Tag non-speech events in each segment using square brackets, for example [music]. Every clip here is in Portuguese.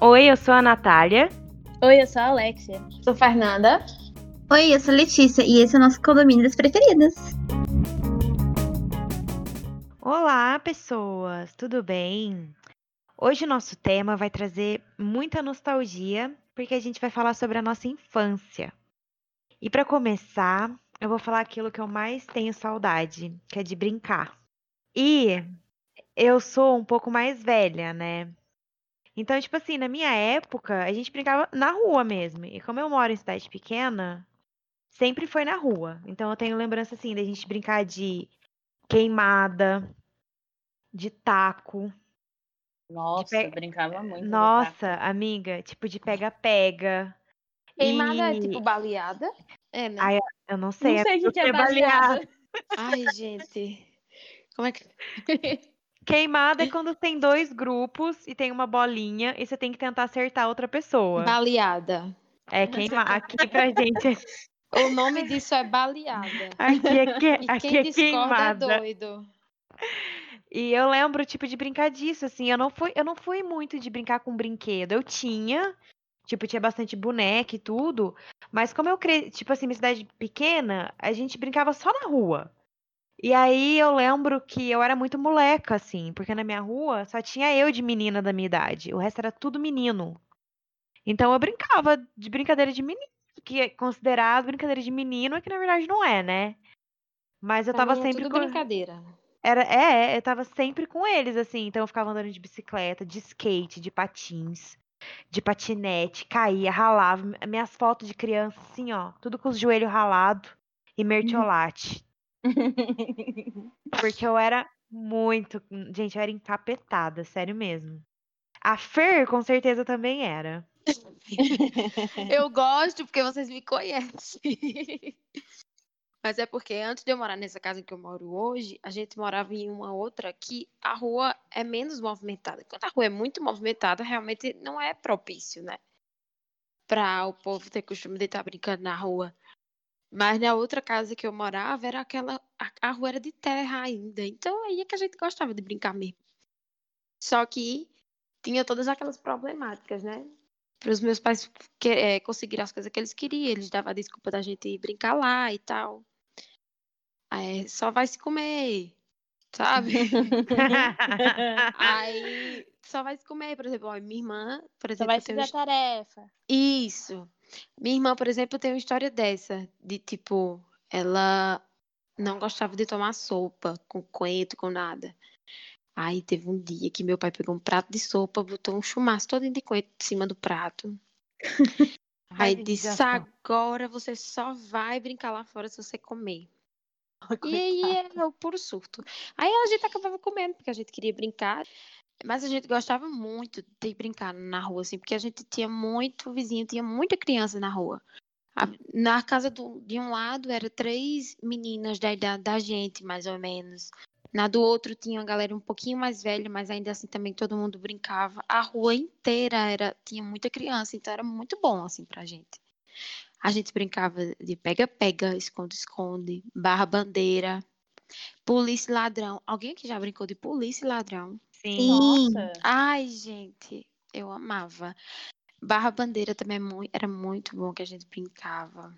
Oi, eu sou a Natália. Oi, eu sou a Alexia. Sou Fernanda. Oi, eu sou Letícia e esse é o nosso condomínio das preferidas. Olá, pessoas, tudo bem? Hoje o nosso tema vai trazer muita nostalgia, porque a gente vai falar sobre a nossa infância. E para começar, eu vou falar aquilo que eu mais tenho saudade, que é de brincar. E eu sou um pouco mais velha, né? Então, tipo assim, na minha época, a gente brincava na rua mesmo. E como eu moro em cidade pequena, sempre foi na rua. Então eu tenho lembrança assim da gente brincar de queimada, de taco. Nossa, pe- eu brincava muito. Nossa, amiga, tipo de pega-pega. Queimada E- é tipo baleada? É, né? Ai, Eu não sei, Não sei o que é baleada. Ai, gente. Como é que. [laughs] Queimada é quando tem dois grupos e tem uma bolinha e você tem que tentar acertar outra pessoa. Baleada. É queimar. Aqui pra gente. [laughs] O nome disso é baleada. Aqui é, que... E aqui quem é discorda é queimada. doido. E eu lembro, tipo, de brincar disso, assim. Eu não fui, eu não fui muito de brincar com brinquedo. Eu tinha, tipo, tinha bastante boneca e tudo. Mas como eu cresci, tipo assim, minha cidade pequena, a gente brincava só na rua. E aí eu lembro que eu era muito moleca, assim, porque na minha rua só tinha eu de menina da minha idade. O resto era tudo menino. Então eu brincava de brincadeira de menino, que é considerado brincadeira de menino, é que na verdade não é, né? Mas eu Pra tava é sempre tudo com. brincadeira. Era, é, eu tava sempre com eles, assim. Então eu ficava andando de bicicleta, de skate, de patins, de patinete, caía, ralava. Mi- Minhas fotos de criança, assim, ó, tudo com os joelhos ralados e mertiolate. Porque eu era muito. Gente, eu era encapetada, sério mesmo. A Fer, com certeza, também era. [laughs] Eu gosto porque vocês me conhecem. Mas é porque antes de eu morar nessa casa que eu moro hoje, a gente morava em uma outra que a rua é menos movimentada. Quando a rua é muito movimentada, realmente não é propício, né? Para o povo ter costume de estar brincando na rua. Mas na outra casa que eu morava, era aquela. A, a rua era de terra ainda. Então aí é que a gente gostava de brincar mesmo. Só que tinha todas aquelas problemáticas, né? Para os meus pais que, é, conseguirem as coisas que eles queriam, eles davam a desculpa da gente brincar lá e tal. É, só vai se comer, sabe? [laughs] Aí só vai se comer, por exemplo, ó, minha irmã, por Só exemplo, vai tem fazer a tarefa. isso. Minha irmã, por exemplo, tem uma história dessa, de tipo, ela não gostava de tomar sopa com coentro, com nada. Aí teve um dia que meu pai pegou um prato de sopa, botou um chumaço todo de coentro em cima do prato. [laughs] Aí disse: agora você só vai brincar lá fora se você comer. E aí era o puro surto. Aí a gente acabava comendo, porque a gente queria brincar. Mas a gente gostava muito de brincar na rua, assim, porque a gente tinha muito vizinho, tinha muita criança na rua. A- Na casa do- de um lado era três meninas da idade da gente, mais ou menos. Na do outro tinha uma galera um pouquinho mais velha, mas ainda assim também todo mundo brincava. A rua inteira era tinha muita criança, então era muito bom assim pra gente. A gente brincava de pega-pega, esconde-esconde, barra bandeira, polícia e ladrão. Alguém aqui já brincou de polícia e ladrão? Sim. Sim. Nossa. Ai, gente, eu amava. Barra bandeira também é era muito bom que a gente brincava.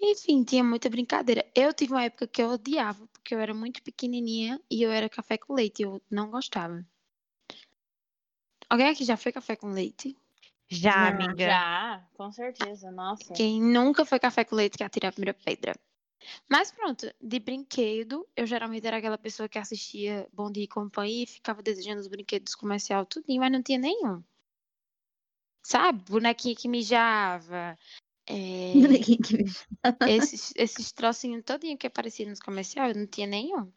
Enfim, tinha muita brincadeira. Eu tive uma época que eu odiava, porque eu era muito pequenininha e eu era café com leite, eu não gostava. Alguém aqui já foi café com leite? Já, amiga. Já, com certeza. Nossa. Quem nunca foi café com leite quer atirar a primeira pedra. Mas pronto, de brinquedo, eu geralmente era aquela pessoa que assistia Bom Dia e Companhia e ficava desejando os brinquedos comercial tudinho, mas não tinha nenhum. Sabe? Bonequinha que mijava. É, [laughs] esses, esses trocinhos todinho que apareciam nos comerciais, eu não tinha nenhum.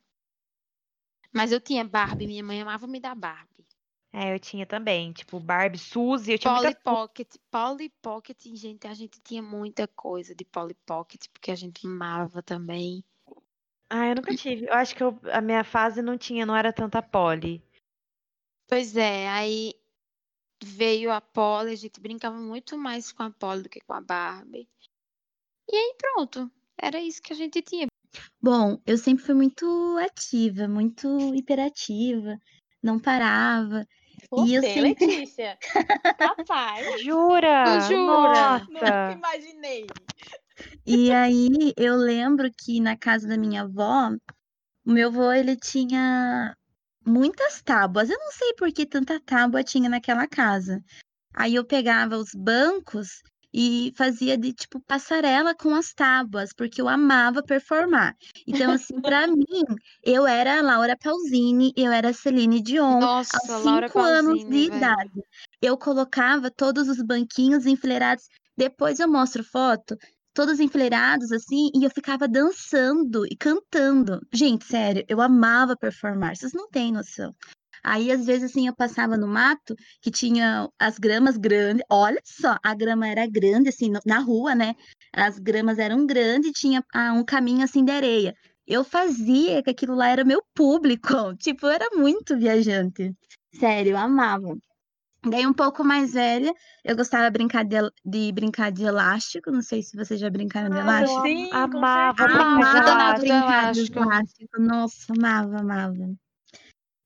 Mas eu tinha Barbie, minha mãe amava me dar Barbie. É, eu tinha também. Tipo, Barbie, Suzy. Eu tinha Polly muita Pocket, Polly Pocket, gente, a gente tinha muita coisa de Polly Pocket, porque a gente amava também. Ah, eu nunca tive. Eu acho que eu- a minha fase não tinha, não era tanta poli. Pois é, aí veio a Polly, a gente brincava muito mais com a Polly do que com a Barbie. E aí pronto, era isso que a gente tinha. Bom, eu sempre fui muito ativa, muito hiperativa, não parava. Você, E eu sempre- Letícia. [laughs] Rapaz, Jura? Jura? nunca Nossa. imaginei. E aí eu lembro que na casa da minha avó, o meu avô ele tinha muitas tábuas. Eu não sei por que tanta tábua tinha naquela casa. Aí eu pegava os bancos e fazia de tipo passarela com as tábuas, porque eu amava performar. Então assim, [laughs] pra mim, eu era a Laura Pausini, eu era a Celine Dion. Nossa, Aos Laura cinco anos Pausini, de velho. idade, eu colocava todos os banquinhos enfileirados. Depois eu mostro foto, todos enfileirados assim, e eu ficava dançando e cantando. Gente, sério, eu amava performar, vocês não têm noção. Aí, às vezes, assim, eu passava no mato que tinha as gramas grandes. Olha só, a grama era grande, assim, na rua, né? As gramas eram grandes e tinha ah, um caminho assim de areia. Eu fazia que aquilo lá era meu público. [laughs] Tipo, eu era muito viajante. Sério, eu amava. Daí, um pouco mais velha, eu gostava de brincar de, de brincar de elástico. Não sei se vocês já brincaram de Ah, eu elástico. Sim, amava Amava elástico. brincar de elástico. elástico. Nossa, amava, amava.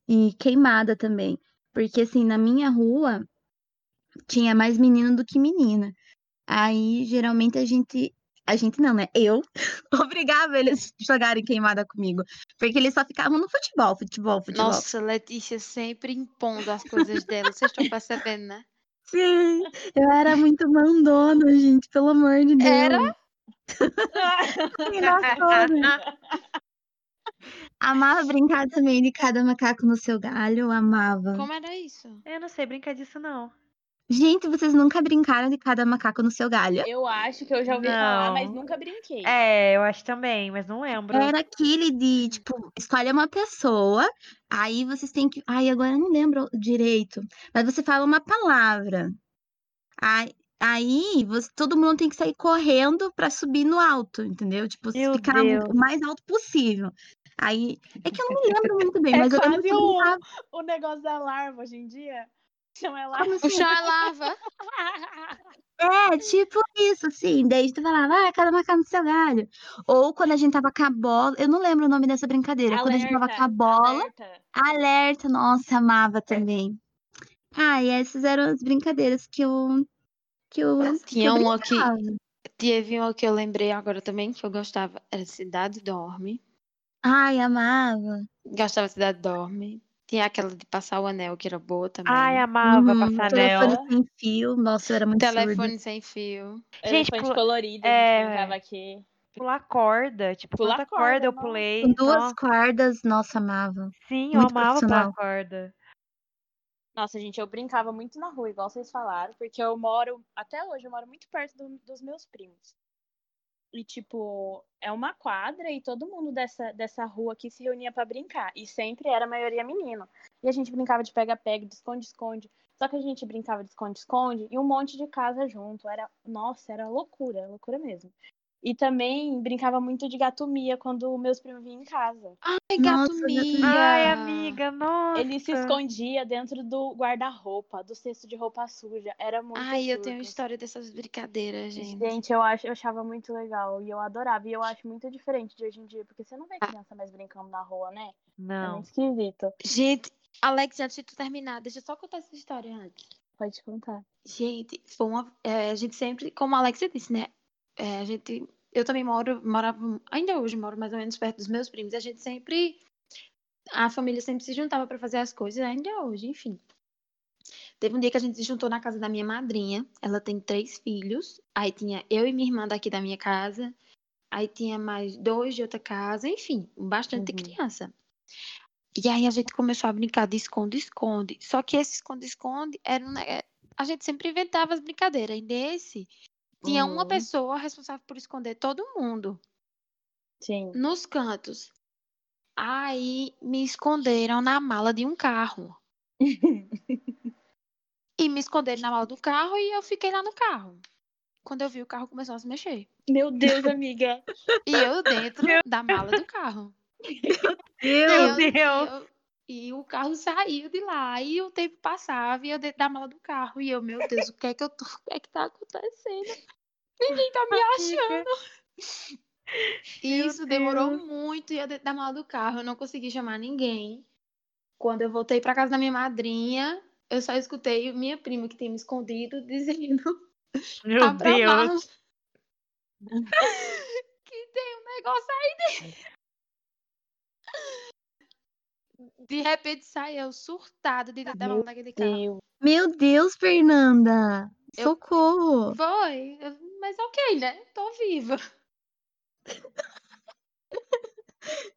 E queimada também. Porque, assim, na minha rua tinha mais menino do que menina. Aí, geralmente, a gente. A gente não, né? Eu [laughs] obrigava eles a jogarem queimada comigo. Porque eles só ficavam no futebol, futebol, futebol. Nossa, Letícia sempre impondo as coisas dela. Vocês estão percebendo, né? Sim, eu era muito mandona, gente, pelo amor de Deus. Era? Amava brincar também de cada macaco no seu galho, eu amava. Como era isso? Eu não sei brincar disso, não. Gente, vocês nunca brincaram de cada macaco no seu galho? Eu acho que eu já ouvi falar, mas Não. nunca brinquei. É, eu acho também, mas não lembro. Era aquele de, tipo, escolhe uma pessoa, aí vocês têm que. Ai, agora eu não lembro direito. Mas você fala uma palavra. Aí, aí você- todo mundo tem que sair correndo pra subir no alto, entendeu? Tipo, Meu ficar o- Deus. o mais alto possível. Aí, é que eu não me lembro muito bem, É mas eu lembro o-. [laughs] O negócio da larva hoje em dia chama ela. Como O chão é lava. [laughs] É, tipo isso, assim. Daí tu falava, ah, cada macaco no seu galho. Ou quando a gente tava com a bola, eu não lembro o nome dessa brincadeira. Quando a gente tava com a bola, alerta. alerta, nossa, amava também. Ah, e essas eram as brincadeiras que eu. Que eu. que Tinha eu uma que. Teve uma que eu lembrei agora também, que eu gostava. Era Cidade Dorme. Ai, amava. Gostava de Cidade Dorme. Tinha aquela de passar o anel, que era boa também. Ai, amava Uhum, passar anel. Telefone sem fio. Nossa, eu era muito surda. Telefone sem fio. Gente, Elefante pula- colorido, a é. gente brincava aqui. Pular corda. Tipo, Pular quanta corda, corda eu pulei. Com duas Nossa, cordas, nossa, amava. sim, eu muito amava pular corda. Nossa, gente, eu brincava muito na rua, igual vocês falaram, porque eu moro, até hoje, eu moro muito perto do- dos meus primos. E, tipo, é uma quadra e todo mundo dessa, dessa rua aqui se reunia pra brincar. E sempre era a maioria menino. E a gente brincava de pega-pega, de esconde-esconde. Só que a gente brincava de esconde-esconde e um monte de casa junto. Era, nossa, era loucura, loucura mesmo. E também brincava muito de gatomia quando meus primos vinham em casa. Ai, Nossa, gato gato Mia. Ai, amiga, nossa. Ele se escondia dentro do guarda-roupa, do cesto de roupa suja. Era muito Ai, eu tenho surto. história dessas brincadeiras, gente. Gente, eu, acho, eu achava muito legal e eu adorava. E eu acho muito diferente de hoje em dia, porque você não vê Ah. criança mais brincando na rua, né? É Não. muito esquisito. Gente, Alex, antes de tu terminar, deixa eu só contar essa história antes. Pode contar. Gente, foi uma. é, a gente sempre, como a Alexa disse, né? É, a gente. Eu também moro, morava, ainda hoje moro mais ou menos perto dos meus primos. A gente sempre. A família sempre se juntava pra fazer as coisas, ainda hoje, enfim. Teve um dia que a gente se juntou na casa da minha madrinha. Ela tem três filhos. Aí tinha eu e minha irmã daqui da minha casa. Aí tinha mais dois de outra casa. Enfim, bastante Uhum. criança. E aí a gente começou a brincar de esconde-esconde. Só que esse esconde-esconde era um, ne- a gente sempre inventava as brincadeiras. E nesse tinha uma Uhum. pessoa responsável por esconder todo mundo Sim. nos cantos. Aí me esconderam na mala de um carro. [laughs] E me esconderam na mala do carro e eu fiquei lá no carro. Quando eu vi o carro começou a se mexer. Meu Deus, amiga. E eu dentro da mala do carro. Eu, Meu Eu- Deus. eu- e o carro saiu de lá. E o tempo passava e eu dentro da mala do carro. E eu, meu Deus, o que é que eu tô. O que é que tá acontecendo? Ninguém tá me achando. [laughs] E isso demorou muito e eu dentro da mala do carro. Eu não consegui chamar ninguém. Quando eu voltei pra casa da minha madrinha, eu só escutei minha prima que tinha me escondido [laughs] dizendo Meu "Abra a mala, Deus. [laughs] que tem um negócio aí dentro. De repente sai eu surtada de dentro da mala daquele carro. Meu Meu Deus, Fernanda! Eu- Socorro! Foi, mas ok, né? Tô viva. [laughs]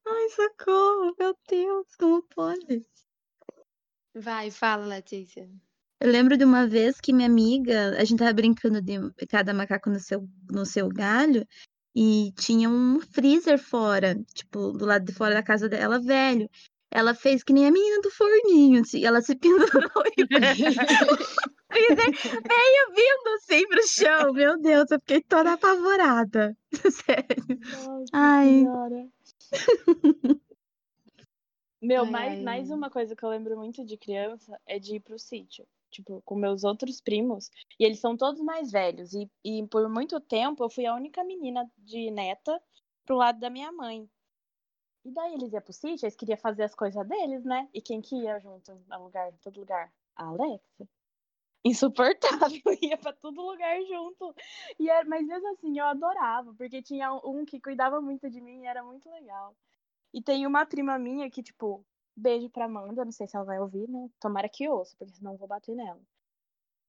Ai, socorro! Meu Deus, como pode? Vai, fala, Letícia. Eu lembro de uma vez que minha amiga, a gente tava brincando de cada macaco no seu, no seu galho, e tinha um freezer fora, tipo, do lado de fora da casa dela, velho. Ela fez que nem a menina do forninho, assim, ela se pendurou [laughs] [laughs] e freezer veio vindo assim pro chão. Meu Deus, eu fiquei toda apavorada. [laughs] Sério. Nossa Ai. Senhora. Meu, Ai, mais, ai, mais ai. uma coisa que eu lembro muito de criança é de ir pro sítio. Tipo, com meus outros primos. E eles são todos mais velhos. E, e por muito tempo eu fui a única menina de neta pro lado da minha mãe. E daí eles iam pro sítio, eles queriam fazer as coisas deles, né? E quem que ia junto a lugar, todo lugar? A Alexa. Insuportável, [laughs] ia pra todo lugar junto. E era, mas mesmo assim, eu adorava, porque tinha um que cuidava muito de mim e era muito legal. E tem uma prima minha que, tipo, beijo pra Amanda, não sei se ela vai ouvir, né? Tomara que ouça, porque senão eu vou bater nela.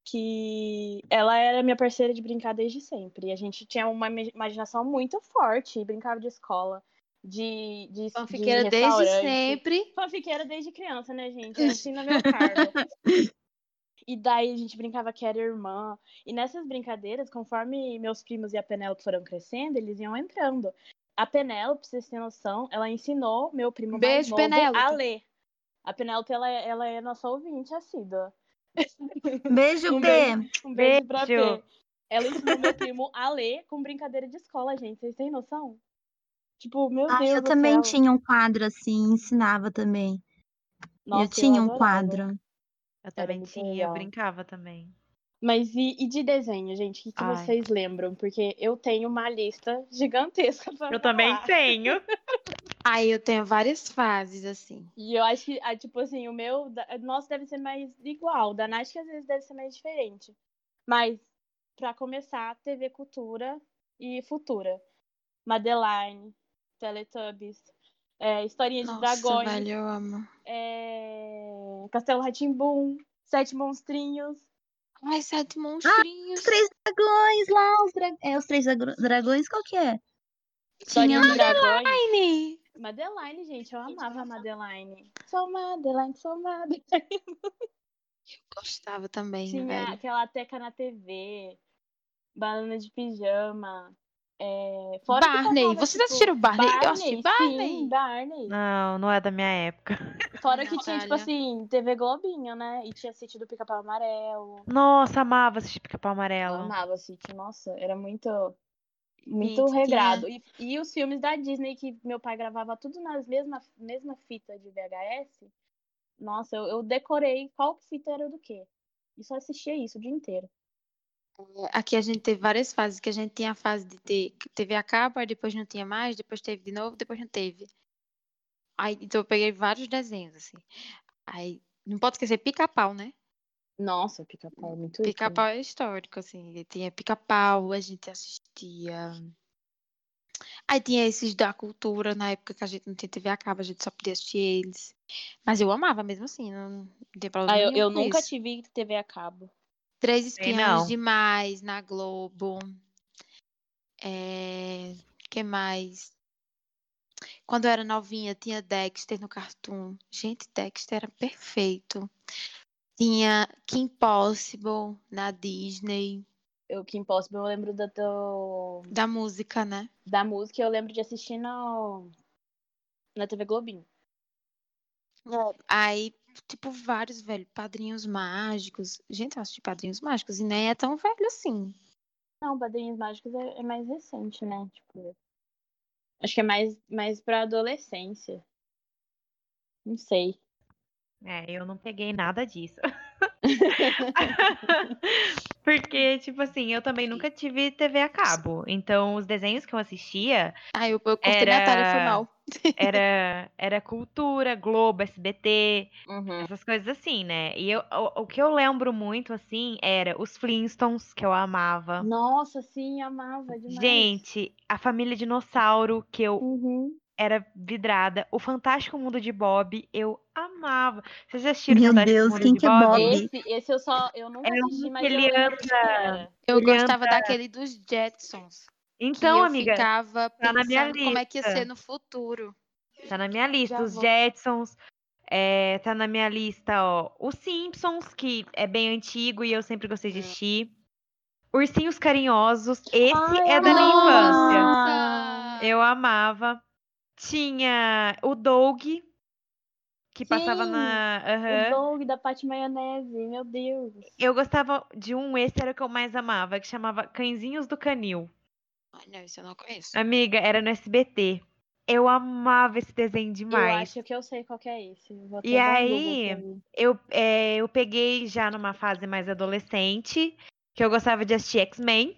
Que ela era minha parceira de brincar desde sempre. E a gente tinha uma ima- imaginação muito forte, e brincava de escola, de, de, Fanfiqueira de desde sempre. Fanfiqueira desde criança, né, gente? [laughs] Assim meu cargo. E daí a gente brincava que era irmã. E nessas brincadeiras, conforme meus primos e a Penélope foram crescendo, eles iam entrando. A Penélope, pra vocês terem noção, ela ensinou meu primo mais Beijo, novo a Penélope. ler. A Penélope, ela, é- ela é nossa ouvinte assídua. Beijo, [laughs] Um P. beijo, um beijo pra Beijo. P. Ela ensinou meu primo a ler com brincadeira de escola, gente. Vocês têm noção? Tipo, meu Ah, Deus eu do também céu. tinha um quadro assim, ensinava também. Nossa, eu tinha um adorava. quadro. Eu também tinha, eu brincava também. Mas e, e de desenho, gente? O que, que vocês lembram? Porque eu tenho uma lista gigantesca pra Eu também falar. tenho. [laughs] Aí eu tenho várias fases, assim. E eu acho que, ah, tipo assim, o meu, nosso deve ser mais igual. O da Nath que às vezes deve ser mais diferente. Mas, pra começar, TV Cultura e Futura. Madeline, Teletubbies, é, Historinha de Nossa, Dragões, velho, eu amo. é, Castelo Ratimbum, Sete Monstrinhos. Ai, sete monstrinhos. Os três dragões lá, os, dra... é, os três dra- dragões, qual que é? Tinha de. Madeline. Madeline, gente, eu amava a. Madeline. Sou Madeline, sou Madeline. [laughs] Gostava também, Tinha velho. aquela teca na TV, banana de pijama. É... Fora que Barney. passava, Vocês tipo, assistiram Barney? Eu assisti Barney. Sim, Barney. Não, não é da minha época. Fora que tinha, tipo assim, TV Globinho, né? E tinha sítio do Pica-Pau Amarelo. Nossa, amava assistir Pica-Pau Eu Amarelo. amava sítio, nossa, era muito, muito tinha- regrado. E, e os filmes da Disney, que meu pai gravava tudo nas mesma, mesma fita de VHS. Nossa, eu, eu decorei qual fita era do quê. E só assistia isso o dia inteiro. Aqui a gente teve várias fases, que a gente tinha a fase de ter TV a cabo, aí depois não tinha mais, depois teve de novo, depois não teve. Aí, então eu peguei vários desenhos, assim. Aí, não pode esquecer pica-pau, né? Nossa, pica-pau é muito ícone. Pica-pau é histórico, assim. Tinha pica-pau, a gente assistia. Aí tinha esses da cultura, na época que a gente não tinha TV a cabo, a gente só podia assistir eles. Mas eu amava mesmo assim, não, não tinha problema Ah, eu, eu nunca isso. tive TV a cabo. Três Espiãs. Demais na Globo. É... que mais? Quando eu era novinha, tinha Dexter no Cartoon. Gente, Dexter era perfeito. Tinha Kim Possible na Disney. Eu, Kim Possible, eu lembro da, do, Da música, né? da música, eu lembro de assistir no, na TV Globinho. Aí, tipo, vários, velho, Padrinhos Mágicos. Gente, eu assisti Padrinhos Mágicos e nem é tão velho assim. Não, Padrinhos Mágicos é, é mais recente, né? Tipo, acho que é mais, mais pra adolescência. Não sei. É, eu não peguei nada disso. [laughs] [laughs] [laughs] Porque, tipo assim, eu também nunca tive TV a cabo. Então, os desenhos que eu assistia Ah, eu, eu cortei minha tarefa, foi Era- mal. era, [laughs] era cultura, Globo, SBT, Uhum. essas coisas assim, né? E eu, o, o que eu lembro muito, assim, era os Flintstones, que eu amava. Nossa, sim, amava demais. Gente, a família Dinossauro, que eu Uhum. Era vidrada. O Fantástico Mundo de Bob, eu amava. Vocês já assistiram Meu Fantástico Deus, Mundo quem de que é Bob? Bob? Esse, esse eu só. Eu nunca É um assisti, mas eu ele anda- era. Eu Ele gostava anda- daquele dos Jetsons. Que Então, eu amiga, ficava tá na minha pensando como é que ia lista. ser no futuro. tá na minha lista. Já Os vou. Jetsons, é, tá na minha lista, ó. Os Simpsons, que é bem antigo e eu sempre gostei de assistir. Ursinhos Carinhosos, esse Ai, é da minha infância. Nossa! Eu amava. Tinha o Doug, que passava Sim, na. O aham. Doug da Pati Maionese, meu Deus. Eu gostava de um, esse era o que eu mais amava, que chamava Cãezinhos do Canil. Ai, não, isso eu não conheço. Amiga, era no SBT. Eu amava esse desenho Eu demais. acho que eu sei qual que é esse. E aí. Eu, é, eu peguei já numa fase mais adolescente, que eu gostava de assistir X-Men.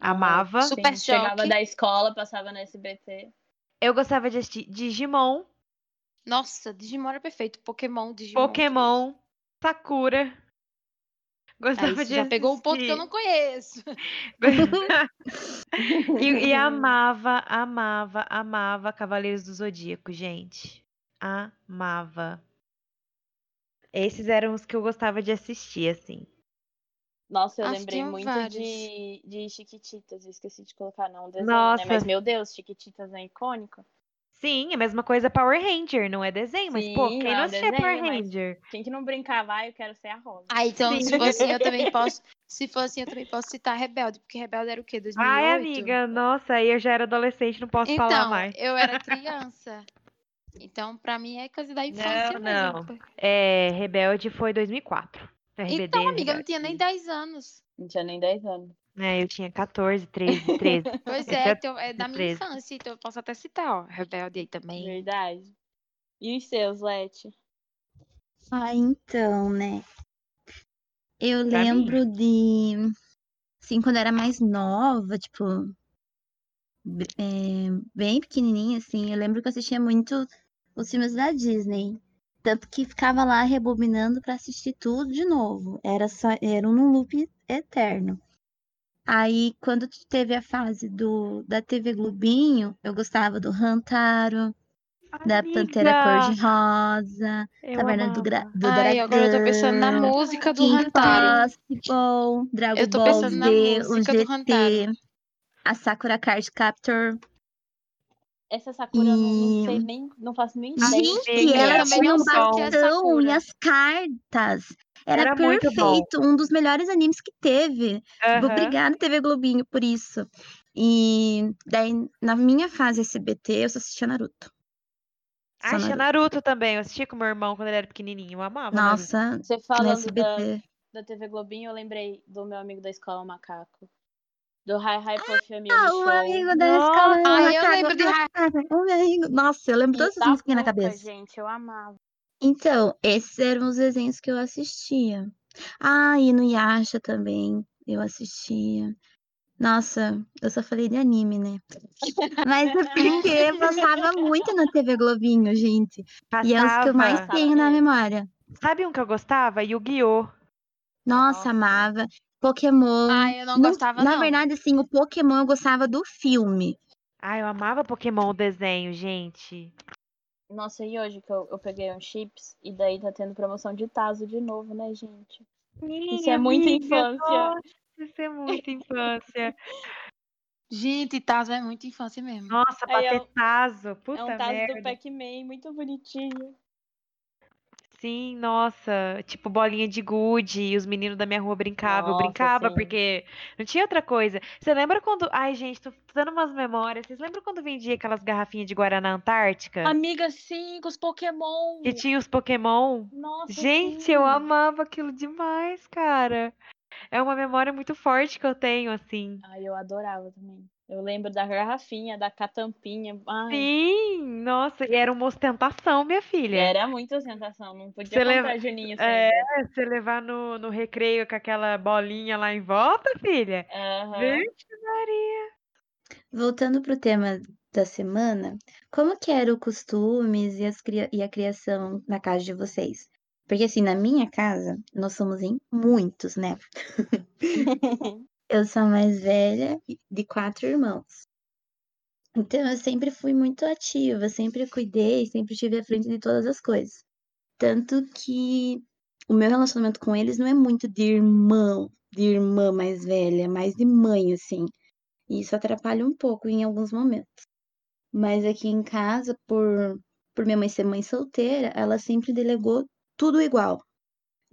Amava. Sim, Super Chegava Choque. da escola, passava no SBT. Eu gostava de assistir Digimon, Nossa, Digimon era perfeito. Pokémon, Digimon. Pokémon, Sakura. Aí Gostava você de já pegou um ponto que eu assistir. não conheço. [laughs] e, e [laughs] amava, amava, amava Cavaleiros do Zodíaco, gente. Amava. Esses eram os que eu gostava de assistir, assim. Nossa, eu Acho que lembrei muito vários. de, de Chiquititas. Eu esqueci de colocar, não, desenho, Nossa. né? Mas, meu Deus, Chiquititas é icônico. Sim, a mesma coisa Power Ranger, não é desenho, mas pô, Sim, quem não não é assistia desenho, Power Ranger? Quem que não brincava? Ah, eu quero ser a Rosa. Ah, então, Sim. se for assim, eu também [laughs] posso. Se for assim, eu também posso citar Rebelde, porque Rebelde era o quê? 2008? Ai, amiga, nossa, aí eu já era adolescente, não posso Então, falar mais. eu era [laughs] criança. Então, pra mim é coisa da infância Não, mesmo. É, Rebelde foi 2004. RBD, Então, amiga, eu não tinha nem 10 anos. Não tinha nem 10 anos. É, eu tinha 14, 13, 13. Pois é, é então, é da minha 13. infância, então eu posso até citar, ó. Rebelde aí também. Verdade. E os seus, Leti? Ah, então, né? Eu Pra mim? lembro de. Assim, quando eu era mais nova, tipo. é, bem pequenininha, assim. Eu lembro que eu assistia muito os filmes da Disney. Tanto que ficava lá rebobinando pra assistir tudo de novo. Era só, era um loop eterno. Aí, quando teve a fase do, da TV Globinho, eu gostava do Rantaro, da Pantera Cor-de-Rosa. Taverna do. Gra do Ai, agora eu tô pensando na Dragão, música do Rantaro. Possible, Dragon Eu tô Ball pensando na Z, o música do Rantaro. GT, a Sakura Card Captor. Essa Sakura eu não, E- sei nem, não faço nem Ah, ideia. Gente, ela tinha um o bastão e Sakura. as cartas. Era, Era perfeito, um dos melhores animes que teve. Aham. Obrigada, TV Globinho, por isso. E daí, na minha fase SBT, eu só assistia Naruto. Ah, Naruto. Naruto também. Eu assistia com meu irmão quando ele era pequenininho. Eu amava Naruto. Nossa, Você falando da, da TV Globinho, eu lembrei do meu amigo da escola Macaco. Do Hi Hi Puff Family Ah, Show. o amigo da escola. ai, eu [laughs] Nossa, eu lembro E todas da as musiquinhas na cabeça. gente, eu amava. Então, esses eram os desenhos que eu assistia. Ah, e no Yasha também eu assistia. Nossa, eu só falei de anime, né? [laughs] Mas é porque passava muito na TV Globinho, gente. E é os que eu mais Passava. tenho na memória. Sabe um que eu gostava? Yu-Gi-Oh! Nossa, Nossa. amava. Pokémon. Ai, eu não gostava, na não. verdade, assim, o Pokémon eu gostava do filme. Ah, eu amava Pokémon o desenho, gente. Nossa, e hoje que eu, eu peguei um chips e daí tá tendo promoção de Tazo de novo, né, gente? Isso é muita infância. Nossa, isso é muita infância. Gente, Tazo é muito infância mesmo. Nossa, Aí é um- patetazo. Puta é um Tazo merda. do Pac-Man, muito bonitinho. Sim, nossa. Tipo, bolinha de gude. E os meninos da minha rua brincavam. eu Nossa, brincava sim. porque não tinha outra coisa. Você lembra quando. Ai, gente, tô dando umas memórias. Vocês lembram quando vendia aquelas garrafinhas de Guaraná Antártica? Amiga, sim, com os Pokémon. Que tinha os Pokémon? Nossa, Gente, sim. eu amava aquilo demais, cara. É uma memória muito forte que eu tenho, assim. Ai, eu adorava também. Eu lembro da garrafinha, da catampinha. Ai, Sim, nossa, e era uma ostentação, minha filha. era muita ostentação. Não podia Você comprar leva- Juninho É, sempre. você levar no, no recreio com aquela bolinha lá em volta, filha. Aham. Vixe, Maria. Voltando pro tema da semana, como que era o costumes e, as e a criação na casa de vocês? Porque assim, na minha casa, nós somos em muitos, né? [laughs] Eu sou a mais velha de quatro irmãos. Então eu sempre fui muito ativa, sempre cuidei, sempre estive à frente de todas as coisas. Tanto que o meu relacionamento com eles não é muito de irmão, de irmã mais velha, é mais de mãe, assim. E isso atrapalha um pouco em alguns momentos. Mas aqui em casa, por, por minha mãe ser mãe solteira, ela sempre delegou tudo igual.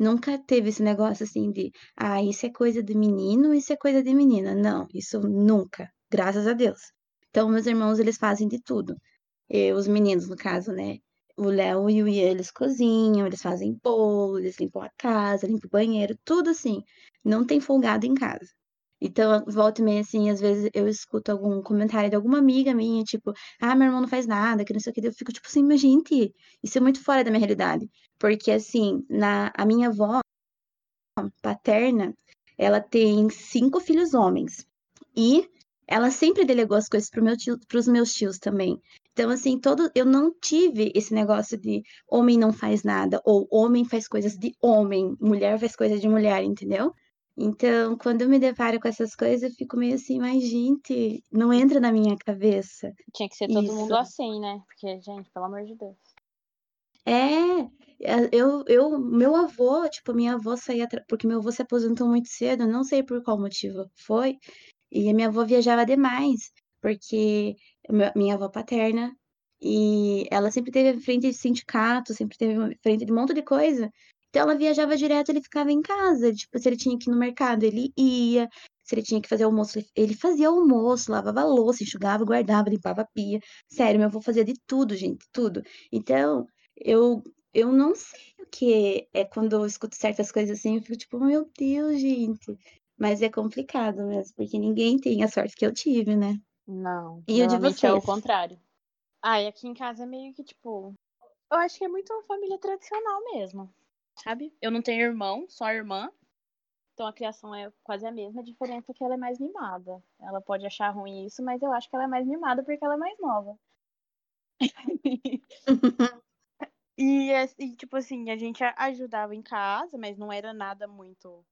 Nunca teve esse negócio assim de, ah, isso é coisa de menino, isso é coisa de menina. Não, isso nunca, graças a Deus. Então, meus irmãos, eles fazem de tudo. E os meninos, no caso, né? O Léo e o Ian, eles cozinham, eles fazem bolo, eles limpam a casa, limpam o banheiro, tudo assim. Não tem folgado em casa. Então, volta e meia, assim, às vezes eu escuto algum comentário de alguma amiga minha, tipo, ah, meu irmão não faz nada, que não sei o que. Eu fico tipo assim, mas gente, isso é muito fora da minha realidade. Porque, assim, na, a minha avó paterna, ela tem cinco filhos homens. E ela sempre delegou as coisas para meu os meus tios também. Então, assim, todo, eu não tive esse negócio de homem não faz nada, ou homem faz coisas de homem, mulher faz coisas de mulher, entendeu? Então, quando eu me deparo com essas coisas, eu fico meio assim, mas, gente, não entra na minha cabeça. Tinha que ser todo Isso. mundo assim, né? Porque, gente, pelo amor de Deus. É, é, eu, eu, meu avô, tipo, minha avó saía, porque meu avô se aposentou muito cedo, não sei por qual motivo foi, e a minha avó viajava demais, porque minha avó paterna, e ela sempre teve frente de sindicato, sempre teve frente de um monte de coisa, então ela viajava direto, ele ficava em casa, tipo, se ele tinha que ir no mercado, ele ia, se ele tinha que fazer almoço, ele- fazia almoço, lavava louça, enxugava, guardava, limpava a pia, sério, meu avô fazia de tudo, gente, tudo. Então, eu, eu não sei o que é quando eu escuto certas coisas assim, eu fico tipo, meu Deus, gente. Mas é complicado mesmo, porque ninguém tem a sorte que eu tive, né? Não. E o de normalmente é o vocês? contrário. Ah, e aqui em casa é meio que, tipo. Eu acho que é muito uma família tradicional mesmo. Sabe? Eu não tenho irmão, só irmã. Então a criação é quase a mesma. A diferença é que ela é mais mimada. Ela pode achar ruim isso, mas eu acho que ela é mais mimada porque ela é mais nova. [laughs] E, assim, tipo assim, a gente ajudava em casa, mas não era nada muito.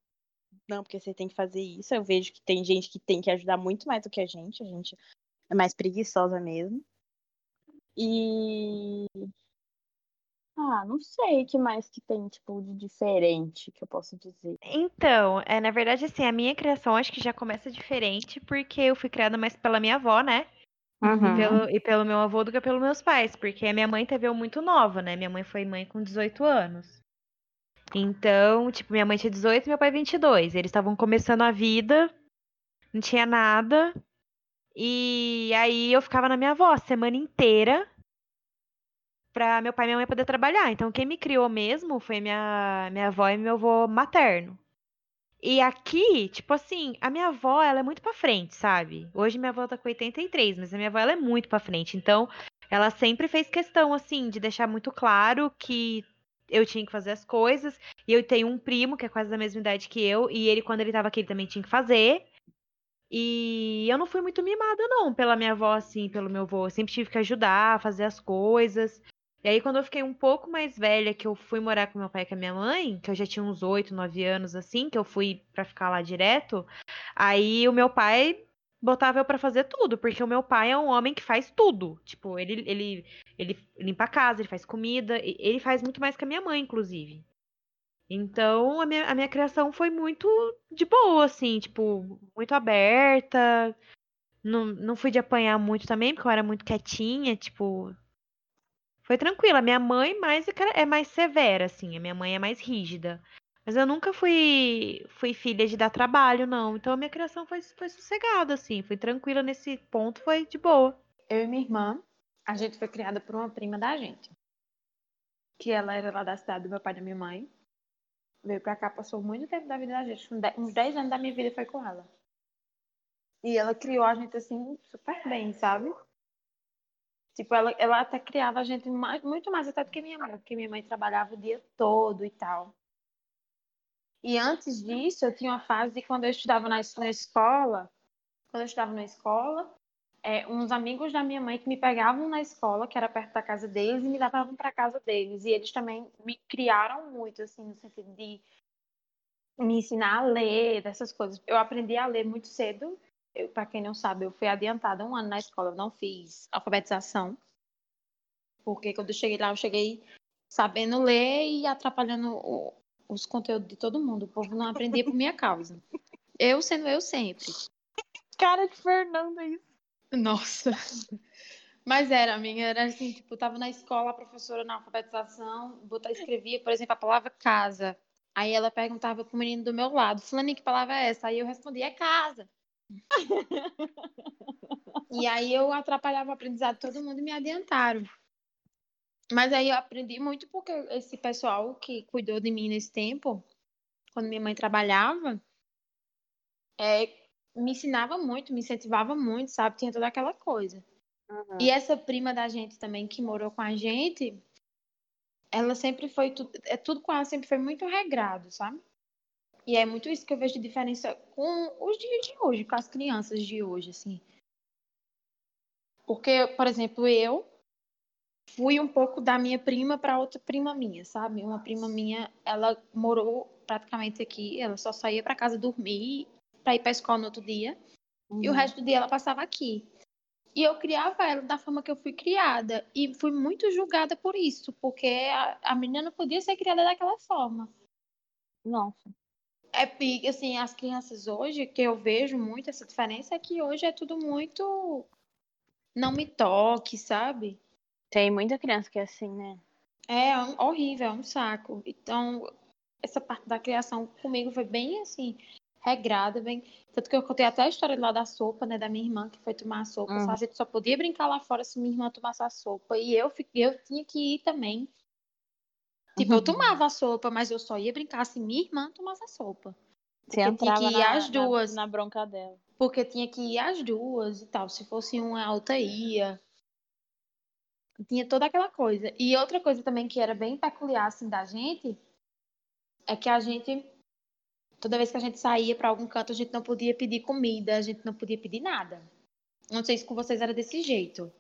Não, porque você tem que fazer isso. Eu vejo que tem gente que tem que ajudar muito mais do que a gente. A gente é mais preguiçosa mesmo. E. Ah, não sei o que mais que tem, tipo, de diferente que eu posso dizer. Então, é, na verdade, assim, a minha criação acho que já começa diferente, porque eu fui criada mais pela minha avó, né? E pelo, e pelo meu avô do que pelos meus pais, porque a minha mãe teve eu muito nova, né? Minha mãe foi mãe com 18 anos. Então, tipo, minha mãe tinha 18 e meu pai 22. Eles estavam começando a vida, não tinha nada. E aí eu ficava na minha avó a semana inteira pra meu pai e minha mãe poder trabalhar. Então, quem me criou mesmo foi minha, minha avó e meu avô materno. E aqui, tipo assim, a minha avó, ela é muito pra frente, sabe? Hoje minha avó tá com 83, mas a minha avó, ela é muito pra frente. Então, ela sempre fez questão, assim, de deixar muito claro que eu tinha que fazer as coisas. E eu tenho um primo que é quase da mesma idade que eu, e ele, quando ele tava aqui, ele também tinha que fazer. E eu não fui muito mimada, não, pela minha avó, assim, pelo meu avô. Eu sempre tive que ajudar, fazer as coisas. E aí, quando eu fiquei um pouco mais velha, que eu fui morar com meu pai e com a minha mãe, que eu já tinha uns 8, 9 anos, assim, que eu fui pra ficar lá direto, aí o meu pai botava eu pra fazer tudo, porque o meu pai é um homem que faz tudo. Tipo, ele, ele, ele limpa a casa, ele faz comida, ele faz muito mais que a minha mãe, inclusive. Então, a minha, a minha criação foi muito de boa, assim, tipo, muito aberta. Não, não fui de apanhar muito também, porque eu era muito quietinha, tipo. Foi tranquila. Minha mãe mais é é mais severa, assim. A minha mãe é mais rígida. Mas eu nunca fui, fui filha de dar trabalho, não. Então a minha criação foi, foi sossegada, assim. Fui tranquila nesse ponto, foi de boa. Eu e minha irmã, a gente foi criada por uma prima da gente. Que ela era lá da cidade do meu pai e da minha mãe. Veio pra cá, passou muito tempo da vida da gente. Uns 10 anos da minha vida foi com ela. E ela criou a gente assim super bem, sabe? Tipo, ela, ela até criava a gente mais, muito mais até do que minha mãe, porque minha mãe trabalhava o dia todo e tal. E antes disso, eu tinha uma fase de quando eu estudava na, na escola, quando eu estudava na escola, é, uns amigos da minha mãe que me pegavam na escola, que era perto da casa deles, e me levavam para casa deles. E eles também me criaram muito, assim, no sentido de me ensinar a ler, dessas coisas. Eu aprendi a ler muito cedo. Para quem não sabe, eu fui adiantada um ano na escola, eu não fiz alfabetização. Porque quando eu cheguei lá, eu cheguei sabendo ler e atrapalhando o, os conteúdos de todo mundo. O povo não aprendia por minha causa. Eu sendo eu sempre. Cara de Fernanda, isso. Nossa. Mas era, amiga, era assim, tipo, tava na escola, a professora na alfabetização, botar, escrevia, por exemplo, a palavra casa. Aí ela perguntava pro menino do meu lado, Fulano, que palavra é essa? Aí eu respondia, é casa. [laughs] e aí eu atrapalhava o aprendizado de todo mundo e me adiantaram. Mas aí eu aprendi muito porque esse pessoal que cuidou de mim nesse tempo, quando minha mãe trabalhava, é, me ensinava muito, me incentivava muito, sabe? Tinha toda aquela coisa. Uhum. E essa prima da gente também que morou com a gente, ela sempre foi tudo, é tudo com ela sempre foi muito regrado, sabe? E é muito isso que eu vejo de diferença com os dias de hoje, com as crianças de hoje, assim. Porque, por exemplo, eu fui um pouco da minha prima para outra prima minha, sabe? Uma prima minha, ela morou praticamente aqui, ela só saía para casa dormir, para ir para escola no outro dia, uhum. e o uhum. resto do dia ela passava aqui. E eu criava ela da forma que eu fui criada. E fui muito julgada por isso, porque a, a menina não podia ser criada daquela forma. Nossa. É, assim, as crianças hoje, que eu vejo muito essa diferença, é que hoje é tudo muito. Não me toque, sabe? Tem muita criança que é assim, né? É, é horrível, é um saco. Então, essa parte da criação comigo foi bem assim, regrada, bem. Tanto que eu contei até a história lá da sopa, né, da minha irmã, que foi tomar a sopa. Uhum. A gente só podia brincar lá fora se minha irmã tomasse a sopa. E eu, eu tinha que ir também. Tipo, uhum. eu tomava a sopa, mas eu só ia brincar se minha irmã tomasse a sopa. Você porque tinha que ir na, as duas. Na, na bronca dela. Porque tinha que ir as duas e tal. Se fosse uma, a outra ia tinha toda aquela coisa. E outra coisa também que era bem peculiar assim da gente é que a gente toda vez que a gente saía para algum canto, a gente não podia pedir comida, a gente não podia pedir nada. Não sei se com vocês era desse jeito.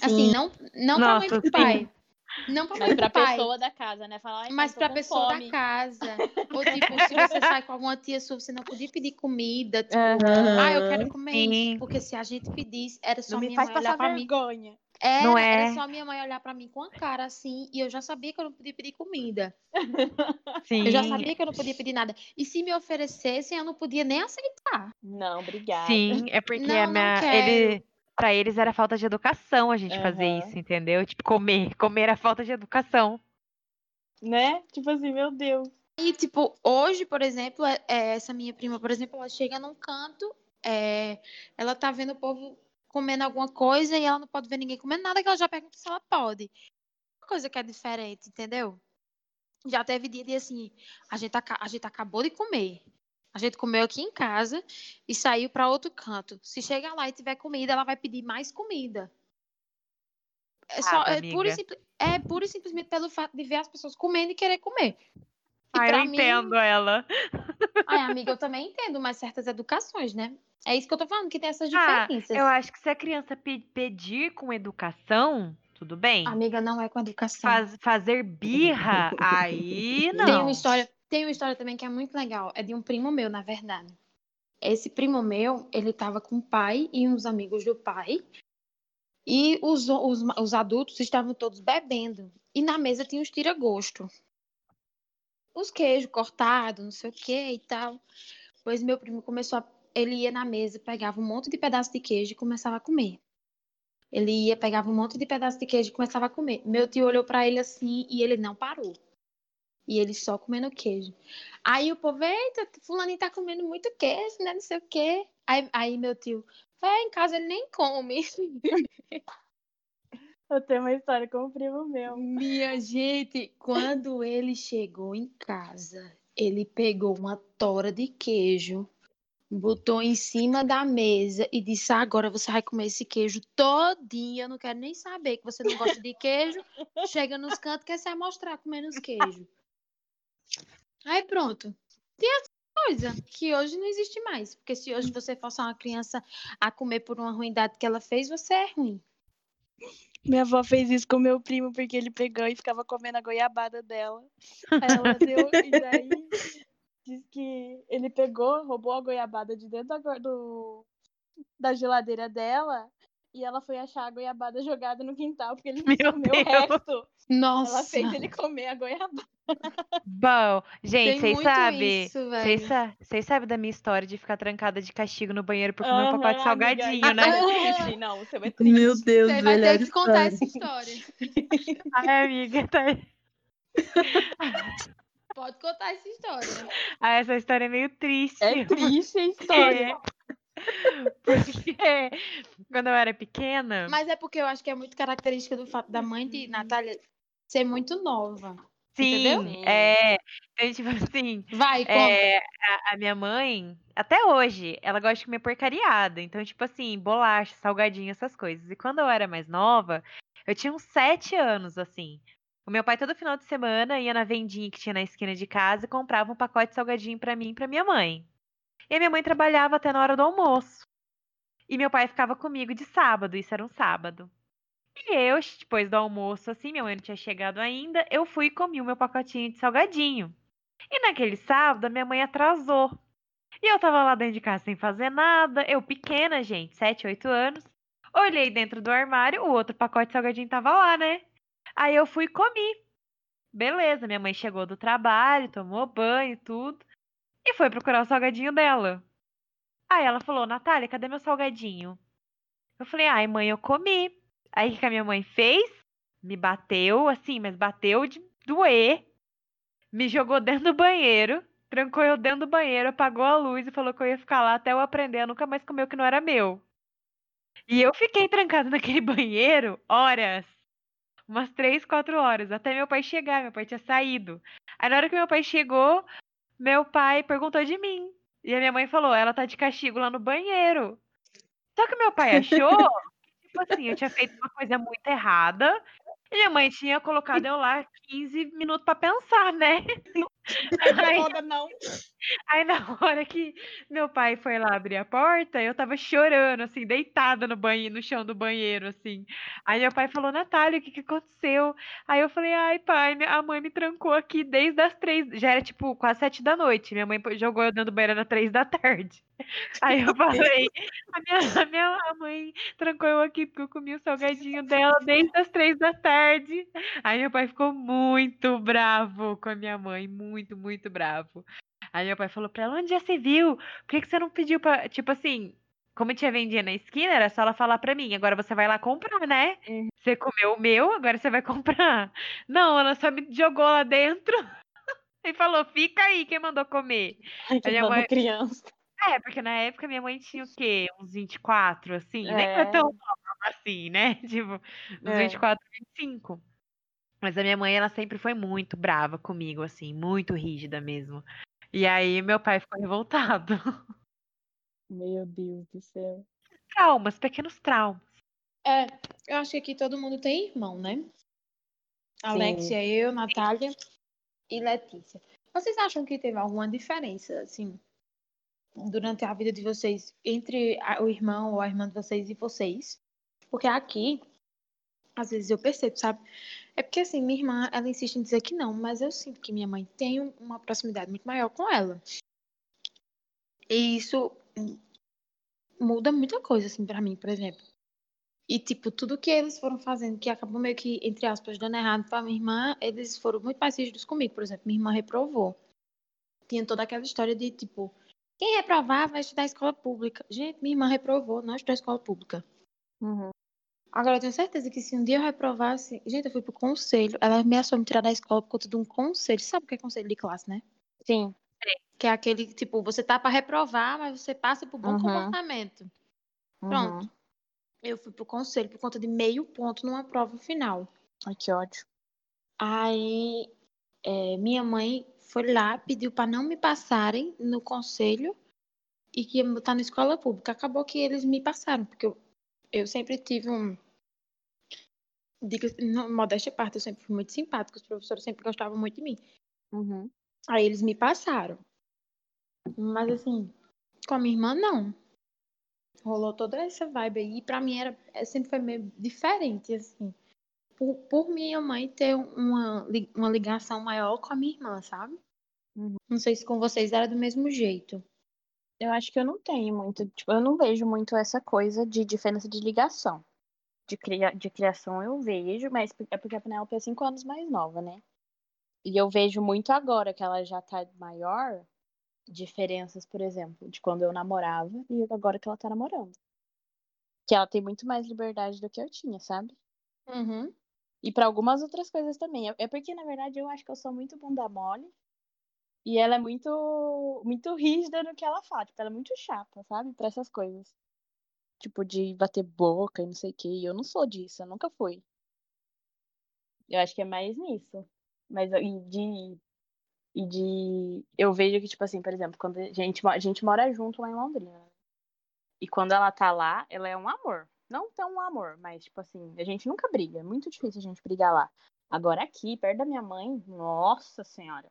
Assim, sim. Assim, não não para mãe do pai. Não pra mãe pra pai. pessoa da casa, né? Falar, mas pra pessoa fome. da casa. [laughs] Ou tipo, se você sai com alguma tia sua, você não podia pedir comida. Tipo, uhum. ah, eu quero comer isso. Porque se a gente pedisse, era só não minha mãe olhar pra vergonha. mim. Era, não é? era só minha mãe olhar para mim com a cara assim, e eu já sabia que eu não podia pedir comida. Sim. Eu já sabia que eu não podia pedir nada. E se me oferecessem, eu não podia nem aceitar. Não, obrigada. Sim, é porque não, a minha, ele, para eles era falta de educação a gente uhum. fazer isso, entendeu? Tipo, comer. [laughs] Comer era falta de educação. Né? Tipo assim, meu Deus. E, tipo, hoje, por exemplo, é, é, essa minha prima, por exemplo, ela chega num canto, é, ela tá vendo o povo comendo alguma coisa e ela não pode ver ninguém comendo nada, que ela já pergunta se ela pode. Uma coisa que é diferente, entendeu? Já teve dia de assim, a gente, a gente acabou de comer. A gente comeu aqui em casa e saiu para outro canto. Se chegar lá e tiver comida, ela vai pedir mais comida. É, só, ah, é, pura e simples, é pura e simplesmente pelo fato de ver as pessoas comendo e querer comer. E ah, eu mim... entendo ela. Ai, amiga, eu também entendo, mas certas educações, né? É isso que eu tô falando, que tem essas ah, diferenças. eu acho que se a criança pe pedir com educação, tudo bem. Amiga, não é com educação. Faz, fazer birra, aí não. Tem uma história, tem uma história também que é muito legal. É de um primo meu, na verdade. Esse primo meu, ele tava com o pai e uns amigos do pai. E os, os, os adultos estavam todos bebendo. E na mesa tinha os tira-gosto. Os queijos cortados, não sei o que e tal. Pois meu primo começou a ele ia na mesa, pegava um monte de pedaço de queijo e começava a comer. Ele ia, pegava um monte de pedaço de queijo e começava a comer. Meu tio olhou para ele assim e ele não parou. E ele só comendo queijo. Aí o povo, eita, fulaninho tá comendo muito queijo, né? Não sei o quê. Aí, aí meu tio, é, em casa ele nem come. [laughs] Eu tenho uma história com o primo meu. Minha gente, quando ele chegou em casa, ele pegou uma tora de queijo botou em cima da mesa e disse: agora você vai comer esse queijo todinho. Eu não quero nem saber que você não gosta de queijo. [laughs] Chega nos cantos, quer se mostrar comendo os queijos. Aí pronto. Tem essa coisa que hoje não existe mais. Porque se hoje você forçar uma criança a comer por uma ruindade que ela fez, você é ruim. Minha avó fez isso com meu primo porque ele pegou e ficava comendo a goiabada dela. Aí ela deu, e daí diz que ele pegou, roubou a goiabada de dentro do, da geladeira dela e ela foi achar a goiabada [laughs] jogada no quintal porque ele Meu quis comer o resto. Nossa. Ela fez ele comer a goiabada. Bom, gente, vocês sabem. isso, Vocês velho. sa- vocês sabem da minha história de ficar trancada de castigo no banheiro por comer um pacote de amiga, salgadinho, né? é. [laughs] Não, seu é triste. Meu Deus, Você vai ter que contar história. essa história. [laughs] Ai, amiga, tá... Pode contar essa história. Ah, essa história é meio triste. É triste a história. [laughs] Porque quando eu era pequena. Mas é porque eu acho que é muito característica do fato da mãe de Natália ser muito nova. Sim, entendeu? é. Então, tipo assim, Vai, é, a, a minha mãe, até hoje, ela gosta de comer porcariada. Então, tipo assim, bolacha, salgadinho, essas coisas. E quando eu era mais nova, eu tinha uns sete anos, assim. O meu pai, todo final de semana, ia na vendinha que tinha na esquina de casa e comprava um pacote de salgadinho pra mim e pra minha mãe. E minha mãe trabalhava até na hora do almoço. E meu pai ficava comigo de sábado, isso era um sábado. E eu, depois do almoço, assim, minha mãe não tinha chegado ainda, eu fui e comi o meu pacotinho de salgadinho. E naquele sábado, minha mãe atrasou. E eu tava lá dentro de casa sem fazer nada, eu pequena, gente, 7, 8 anos. Olhei dentro do armário, o outro pacote de salgadinho tava lá, né? Aí eu fui e comi. Beleza, minha mãe chegou do trabalho, tomou banho e tudo. E foi procurar o salgadinho dela. Aí ela falou, Natália, cadê meu salgadinho? Eu falei, ai, mãe, eu comi. Aí o que a minha mãe fez? Me bateu, assim, mas bateu de doer. Me jogou dentro do banheiro, trancou eu dentro do banheiro, apagou a luz e falou que eu ia ficar lá até eu aprender a nunca mais comer o que não era meu. E eu fiquei trancada [laughs] naquele banheiro horas. Umas três, quatro horas, até meu pai chegar. Meu pai tinha saído. Aí na hora que meu pai chegou, meu pai perguntou de mim. E a minha mãe falou, ela tá de castigo lá no banheiro. Só que meu pai achou [laughs] que, tipo assim, eu tinha feito uma coisa muito errada. E minha mãe tinha colocado eu lá 15 minutos pra pensar, né? [laughs] Aí, Foda, não. aí na hora que meu pai foi lá abrir a porta, eu tava chorando, assim, deitada no banheiro, no chão do banheiro, assim. Aí meu pai falou, Natália, o que que aconteceu? Aí eu falei, ai, pai, minha- a mãe me trancou aqui desde as três. Já era tipo quase sete da noite. Minha mãe jogou eu dentro do banheiro às três da tarde. Aí eu [laughs] falei, a minha, a minha mãe trancou eu aqui porque eu comi o salgadinho dela desde as três da tarde. Aí meu pai ficou muito bravo com a minha mãe, muito, muito bravo. Aí meu pai falou pra ela, onde já se viu? Por que, que você não pediu pra. Tipo assim, como tinha vendinha na esquina, era só ela falar pra mim, agora você vai lá comprar, né? Uhum. Você comeu o meu, agora você vai comprar. Não, ela só me jogou lá dentro [laughs] e falou, fica aí, quem mandou comer? Ai, que minha mãe- criança. É, porque na época minha mãe tinha o quê? Uns 24, assim? Nem É. foi tão nova assim, né? [laughs] Tipo, uns É. 24, 25. Mas a minha mãe, ela sempre foi muito brava comigo, assim, muito rígida mesmo. E aí meu pai ficou revoltado. [laughs] Meu Deus do céu. Traumas, pequenos traumas. É, eu acho que aqui todo mundo tem irmão, né? Alexia, eu, Natália e Letícia. Vocês acham que teve alguma diferença, assim, durante a vida de vocês entre o irmão ou a irmã de vocês e vocês? Porque aqui, às vezes eu percebo, sabe? É porque, assim, minha irmã, ela insiste em dizer que não, mas eu sinto que minha mãe tem um- uma proximidade muito maior com ela. E isso muda muita coisa, assim, pra mim, por exemplo. E, tipo, tudo que eles foram fazendo, que acabou meio que, entre aspas, dando errado pra minha irmã, eles foram muito mais rígidos comigo. Por exemplo, minha irmã reprovou. Tinha toda aquela história de, tipo, quem reprovar vai estudar escola pública. Gente, minha irmã reprovou, não estudou escola pública. Uhum. Agora, eu tenho certeza que se um dia eu reprovasse... Gente, eu fui pro conselho. Ela ameaçou me tirar da escola por conta de um conselho. Sabe o que é conselho de classe, né? Sim. Que é aquele, tipo, você tá pra reprovar, mas você passa por bom Uhum. comportamento. Pronto. Uhum. Eu fui pro conselho por conta de meio ponto numa prova final. Ai, que ódio. Aí é, minha mãe foi lá, pediu para não me passarem no conselho, e que ia botar na escola pública. Acabou que eles me passaram, porque eu, eu sempre tive um. Diga, não, modéstia à parte, eu sempre fui muito simpática, os professores sempre gostavam muito de mim. Uhum. Aí eles me passaram. Mas assim, com a minha irmã, não. Rolou toda essa vibe aí. E pra mim era, é, sempre foi meio diferente, assim. Por, por minha mãe ter uma, uma ligação maior com a minha irmã, sabe? Uhum. Não sei se com vocês era do mesmo jeito. Eu acho que eu não tenho muito, tipo, eu não vejo muito essa coisa de diferença de ligação. De, cria, de criação eu vejo, mas é porque a Penelope é cinco anos mais nova, né? E eu vejo muito agora que ela já tá maior, diferenças, por exemplo, de quando eu namorava e agora que ela tá namorando. Que ela tem muito mais liberdade do que eu tinha, sabe? Uhum. E pra algumas outras coisas também. É- É porque, na verdade, eu acho que eu sou muito bunda mole. E ela é muito, muito rígida no que ela fala. Tipo, ela é muito chata, sabe? Pra essas coisas. Tipo, de bater boca e não sei o quê. E eu não sou disso, eu nunca fui. Eu acho que é mais nisso. Mas e de. E de. Eu vejo que, tipo assim, por exemplo, quando a gente, a gente mora junto lá em Londrina. né? E quando ela tá lá, ela é um amor. Não tão um amor, mas, tipo assim, a gente nunca briga. É muito difícil a gente brigar lá. Agora aqui, perto da minha mãe, nossa senhora.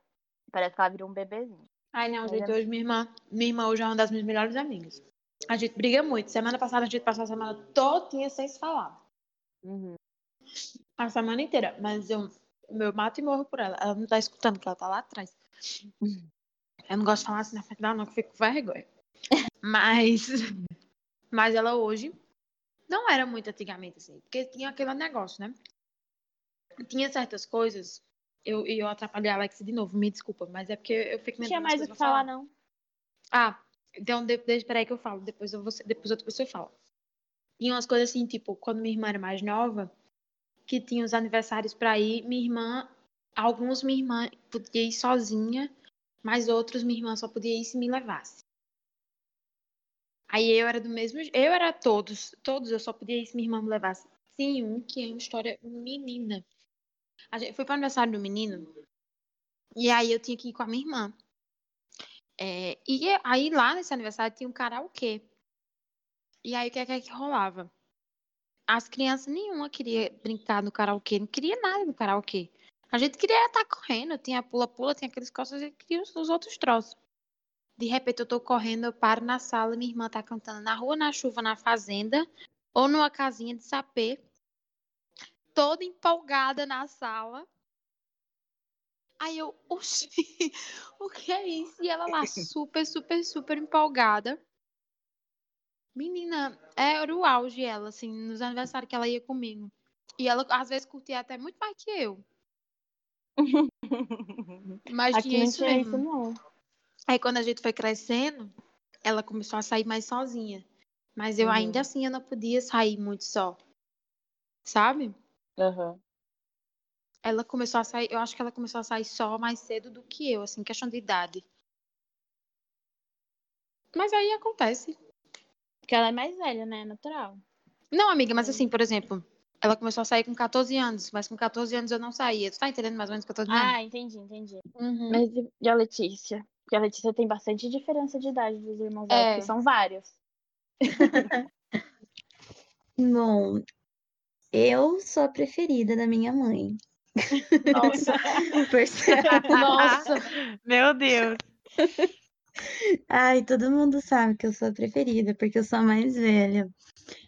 Parece que ela virou um bebezinho. Ai, não, gente, hoje minha irmã, minha irmã hoje é uma das minhas melhores amigas. A gente briga muito. Semana passada a gente passou a semana todinha sem se falar. Uhum. A semana inteira. Mas eu, meu mato e morro por ela. Ela não tá escutando, porque ela tá lá atrás. Eu não gosto de falar assim na frente dela, não, que eu fico com vergonha. [laughs] Mas, mas ela hoje não era muito antigamente assim. Porque tinha aquele negócio, né? Tinha certas coisas. Eu, eu atrapalhei a Alex de novo, me desculpa, mas é porque eu fico inventando tinha mais o que falar, não. ah, então de, de, espera aí que eu falo. Depois, eu vou, depois outra pessoa fala. E umas coisas assim, tipo, quando minha irmã era mais nova, que tinha os aniversários pra ir, minha irmã, alguns minha irmã podia ir sozinha, mas outros minha irmã só podia ir se me levasse. Aí eu era do mesmo, eu era todos, todos eu só podia ir se minha irmã me levasse. Sim, um que é uma história menina. A gente foi pro aniversário do menino, e aí eu tinha que ir com a minha irmã. É, e aí lá nesse aniversário tinha um karaokê. E aí o que é que, é que rolava? As crianças nenhuma queria brincar no karaokê, não queria nada no karaokê. A gente queria estar correndo, tinha pula-pula, tinha aqueles costas, gente queria os outros troços. De repente eu tô correndo, eu paro na sala, minha irmã tá cantando na rua, na chuva, na fazenda, ou numa casinha de sapê, toda empolgada na sala. Aí eu, oxi, [laughs] o que é isso? E ela lá, super, super, super empolgada. Menina, era o auge ela, assim, nos aniversários que ela ia comigo. E ela, às vezes, curtia até muito mais que eu. [laughs] Mas Aqui tinha não isso tinha mesmo. isso, não. Aí, quando a gente foi crescendo, ela começou a sair mais sozinha. Mas eu Uhum. ainda assim, eu não podia sair muito só. Sabe? Aham. Ela começou a sair, eu acho que ela começou a sair só mais cedo do que eu, assim, questão de idade. Mas aí acontece. Porque ela é mais velha, né? Natural. Não, amiga, mas assim, por exemplo, ela começou a sair com 14 anos, mas com 14 anos eu não saía. Tu tá entendendo mais ou menos o que eu tô dizendo? Ah, entendi, entendi. Uhum. Mas e a Letícia? Porque a Letícia tem bastante diferença de idade dos irmãos dela, É. porque são vários. [laughs] Bom, eu sou a preferida da minha mãe. Nossa. [laughs] Nossa. Meu Deus. [laughs] Ai, todo mundo sabe que eu sou a preferida, porque eu sou a mais velha.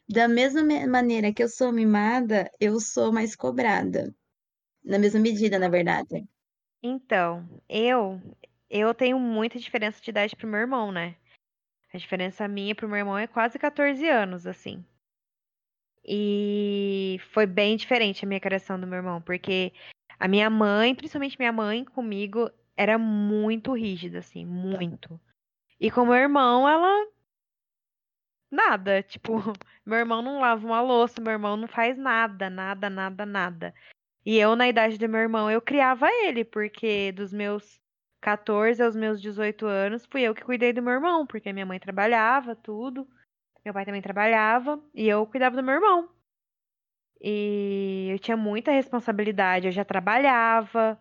Da mesma me- maneira que eu sou mimada, eu sou mais cobrada. Na mesma medida, na verdade. Então, eu eu tenho muita diferença de idade pro meu irmão, né? A diferença minha pro meu irmão é quase 14 anos, assim. E foi bem diferente a minha criação do meu irmão, porque a minha mãe, principalmente minha mãe comigo, era muito rígida, assim, muito. E com meu irmão, ela nada, tipo, [laughs] meu irmão não lava uma louça, meu irmão não faz nada, nada, nada, nada. E eu, na idade do meu irmão, eu criava ele, porque dos meus 14 aos meus 18 anos, fui eu que cuidei do meu irmão, porque minha mãe trabalhava, tudo. Meu pai também trabalhava, e eu cuidava do meu irmão. E eu tinha muita responsabilidade, eu já trabalhava,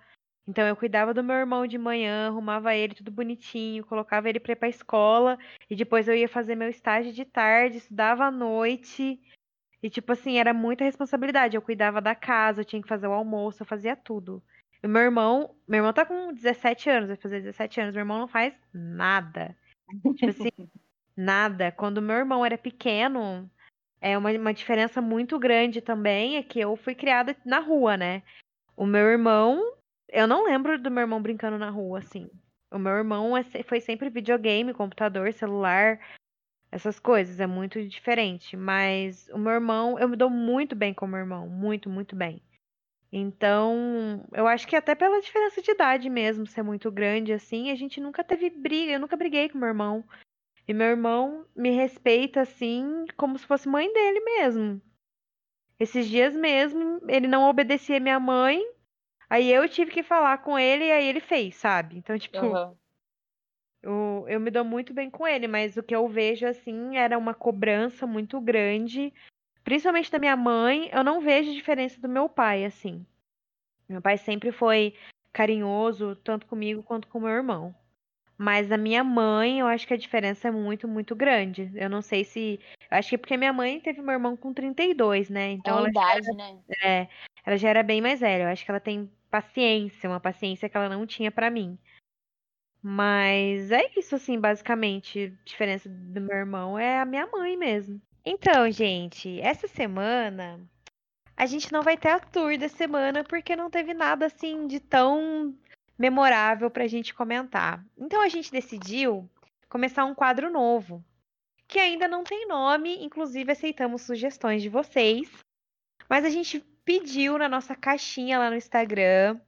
Então eu cuidava do meu irmão de manhã, arrumava ele tudo bonitinho, colocava ele para ir pra escola e depois eu ia fazer meu estágio de tarde, estudava à noite. E tipo assim, era muita responsabilidade. Eu cuidava da casa, eu tinha que fazer o almoço, eu fazia tudo. Meu irmão, meu irmão tá com 17 anos, vai fazer 17 anos, meu irmão não faz nada. Tipo assim, [laughs] nada. Quando meu irmão era pequeno, é uma, uma diferença muito grande também, é que eu fui criada na rua, né? O meu irmão, eu não lembro do meu irmão brincando na rua, assim. O meu irmão é foi sempre videogame, computador, celular, essas coisas, é muito diferente. Mas o meu irmão, eu me dou muito bem com o meu irmão, muito, muito bem. Então, eu acho que até pela diferença de idade mesmo, ser muito grande assim, a gente nunca teve briga, eu nunca briguei com meu irmão. E meu irmão me respeita assim, como se fosse mãe dele mesmo. Esses dias mesmo, ele não obedecia minha mãe, aí eu tive que falar com ele e aí ele fez, sabe? Então, tipo, Aham. eu, eu me dou muito bem com ele, mas o que eu vejo assim era uma cobrança muito grande, principalmente da minha mãe. Eu não vejo diferença do meu pai, assim. Meu pai sempre foi carinhoso, tanto comigo quanto com meu irmão. Mas a minha mãe, eu acho que a diferença é muito, muito grande. Eu não sei se. Eu acho que é porque minha mãe teve meu irmão com 32, né? É Então uma ela idade, né? é, ela já era bem mais velha. Eu acho que ela tem paciência, uma paciência que ela não tinha pra mim. Mas é isso, assim, basicamente. A diferença do meu irmão é a minha mãe mesmo. Então, gente, essa semana a gente não vai ter a tour da semana porque não teve nada assim de tão memorável pra gente comentar. Então a gente decidiu começar um quadro novo, que ainda não tem nome, inclusive aceitamos sugestões de vocês. Mas a gente pediu na nossa caixinha lá no Instagram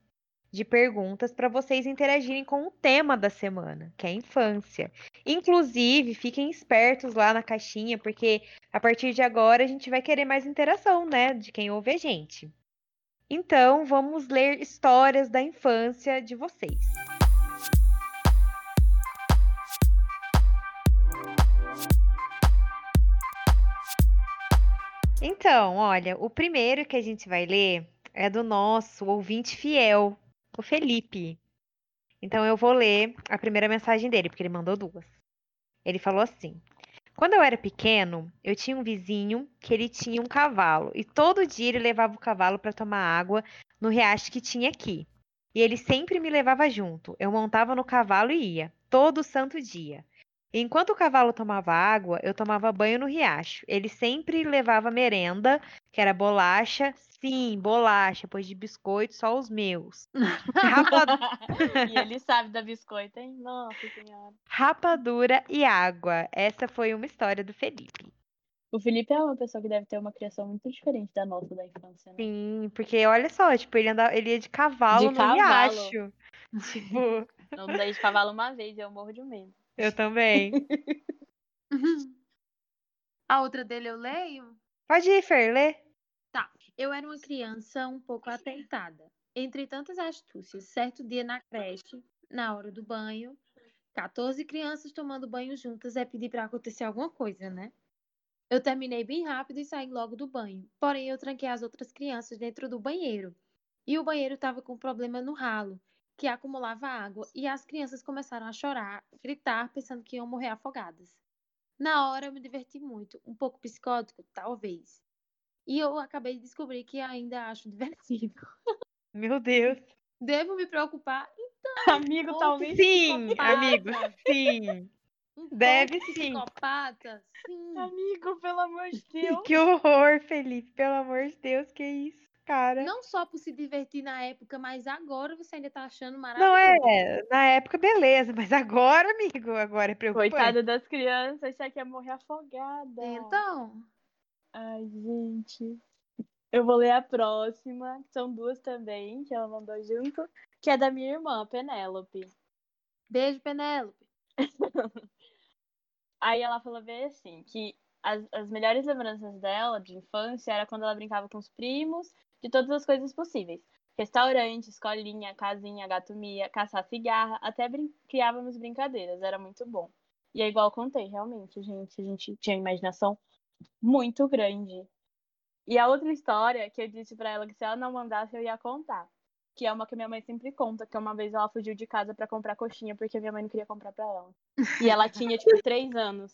de perguntas para vocês interagirem com o tema da semana, que é a infância. Inclusive, fiquem espertos lá na caixinha, porque a partir de agora a gente vai querer mais interação, né, de quem ouve a gente. Então, vamos ler histórias da infância de vocês. Então, olha, o primeiro que a gente vai ler é do nosso ouvinte fiel, o Felipe. Então eu vou ler a primeira mensagem dele, porque ele mandou duas. Ele falou assim: Quando eu era pequeno, eu tinha um vizinho que ele tinha um cavalo e todo dia ele levava o cavalo para tomar água no riacho que tinha aqui. E ele sempre me levava junto. Eu montava no cavalo e ia, todo santo dia. Enquanto o cavalo tomava água, eu tomava banho no riacho. Ele sempre levava merenda, que era bolacha. Sim, bolacha, pois de biscoito só os meus. Rapa- [laughs] e ele sabe da biscoita, hein? Nossa senhora. rapadura e água. Essa foi uma história do Felipe. O Felipe é uma pessoa que deve ter uma criação muito diferente da nossa da infância, né? Sim, porque olha só, tipo, ele, andava, ele ia de cavalo De no cavalo. riacho. [laughs] Tipo, Não dei de cavalo uma vez, eu morro de medo. Eu também. [laughs] A outra dele eu leio? Pode ir, Fer, lê. Tá. Eu era uma criança um pouco atentada. Entre tantas astúcias, certo dia na creche, na hora do banho, 14 crianças tomando banho juntas é pedir para acontecer alguma coisa, né? Eu terminei bem rápido e saí logo do banho. Porém, eu tranquei as outras crianças dentro do banheiro. E o banheiro estava com problema no ralo, que acumulava água, e as crianças começaram a chorar, gritar, pensando que iam morrer afogadas. Na hora eu me diverti muito, um pouco psicótico, talvez. E eu acabei de descobrir que ainda acho divertido. [laughs] Meu Deus. Devo me preocupar? [laughs] Amigo, pouco talvez. Sim, psicopata. amigo, sim. Um Deve sim. psicopata? Sim. Amigo, pelo amor de [laughs] Deus. Que horror, Felipe. Pelo amor de Deus, que isso, cara. Não só por se divertir na época, mas agora você ainda tá achando Não maravilhoso. é, na época beleza, mas agora, amigo, agora é preocupante. Coitada das crianças, achar que ia morrer afogada. Então, Ai, gente. Eu vou ler a próxima, que são duas também, que ela mandou junto, que é da minha irmã, Penélope. beijo, Penélope. [laughs] Aí ela falou bem assim, que as, as melhores lembranças dela de infância era quando ela brincava com os primos, de todas as coisas possíveis. Restaurante, escolinha, casinha, gato mia, caçar cigarra, até brin criávamos brincadeiras, era muito bom. E é igual contei, realmente, gente, a gente tinha imaginação muito grande. E a outra história que eu disse pra ela que se ela não mandasse eu ia contar. que é uma que minha mãe sempre conta, que uma vez ela fugiu de casa pra comprar coxinha porque minha mãe não queria comprar pra ela. E ela tinha, tipo, três anos.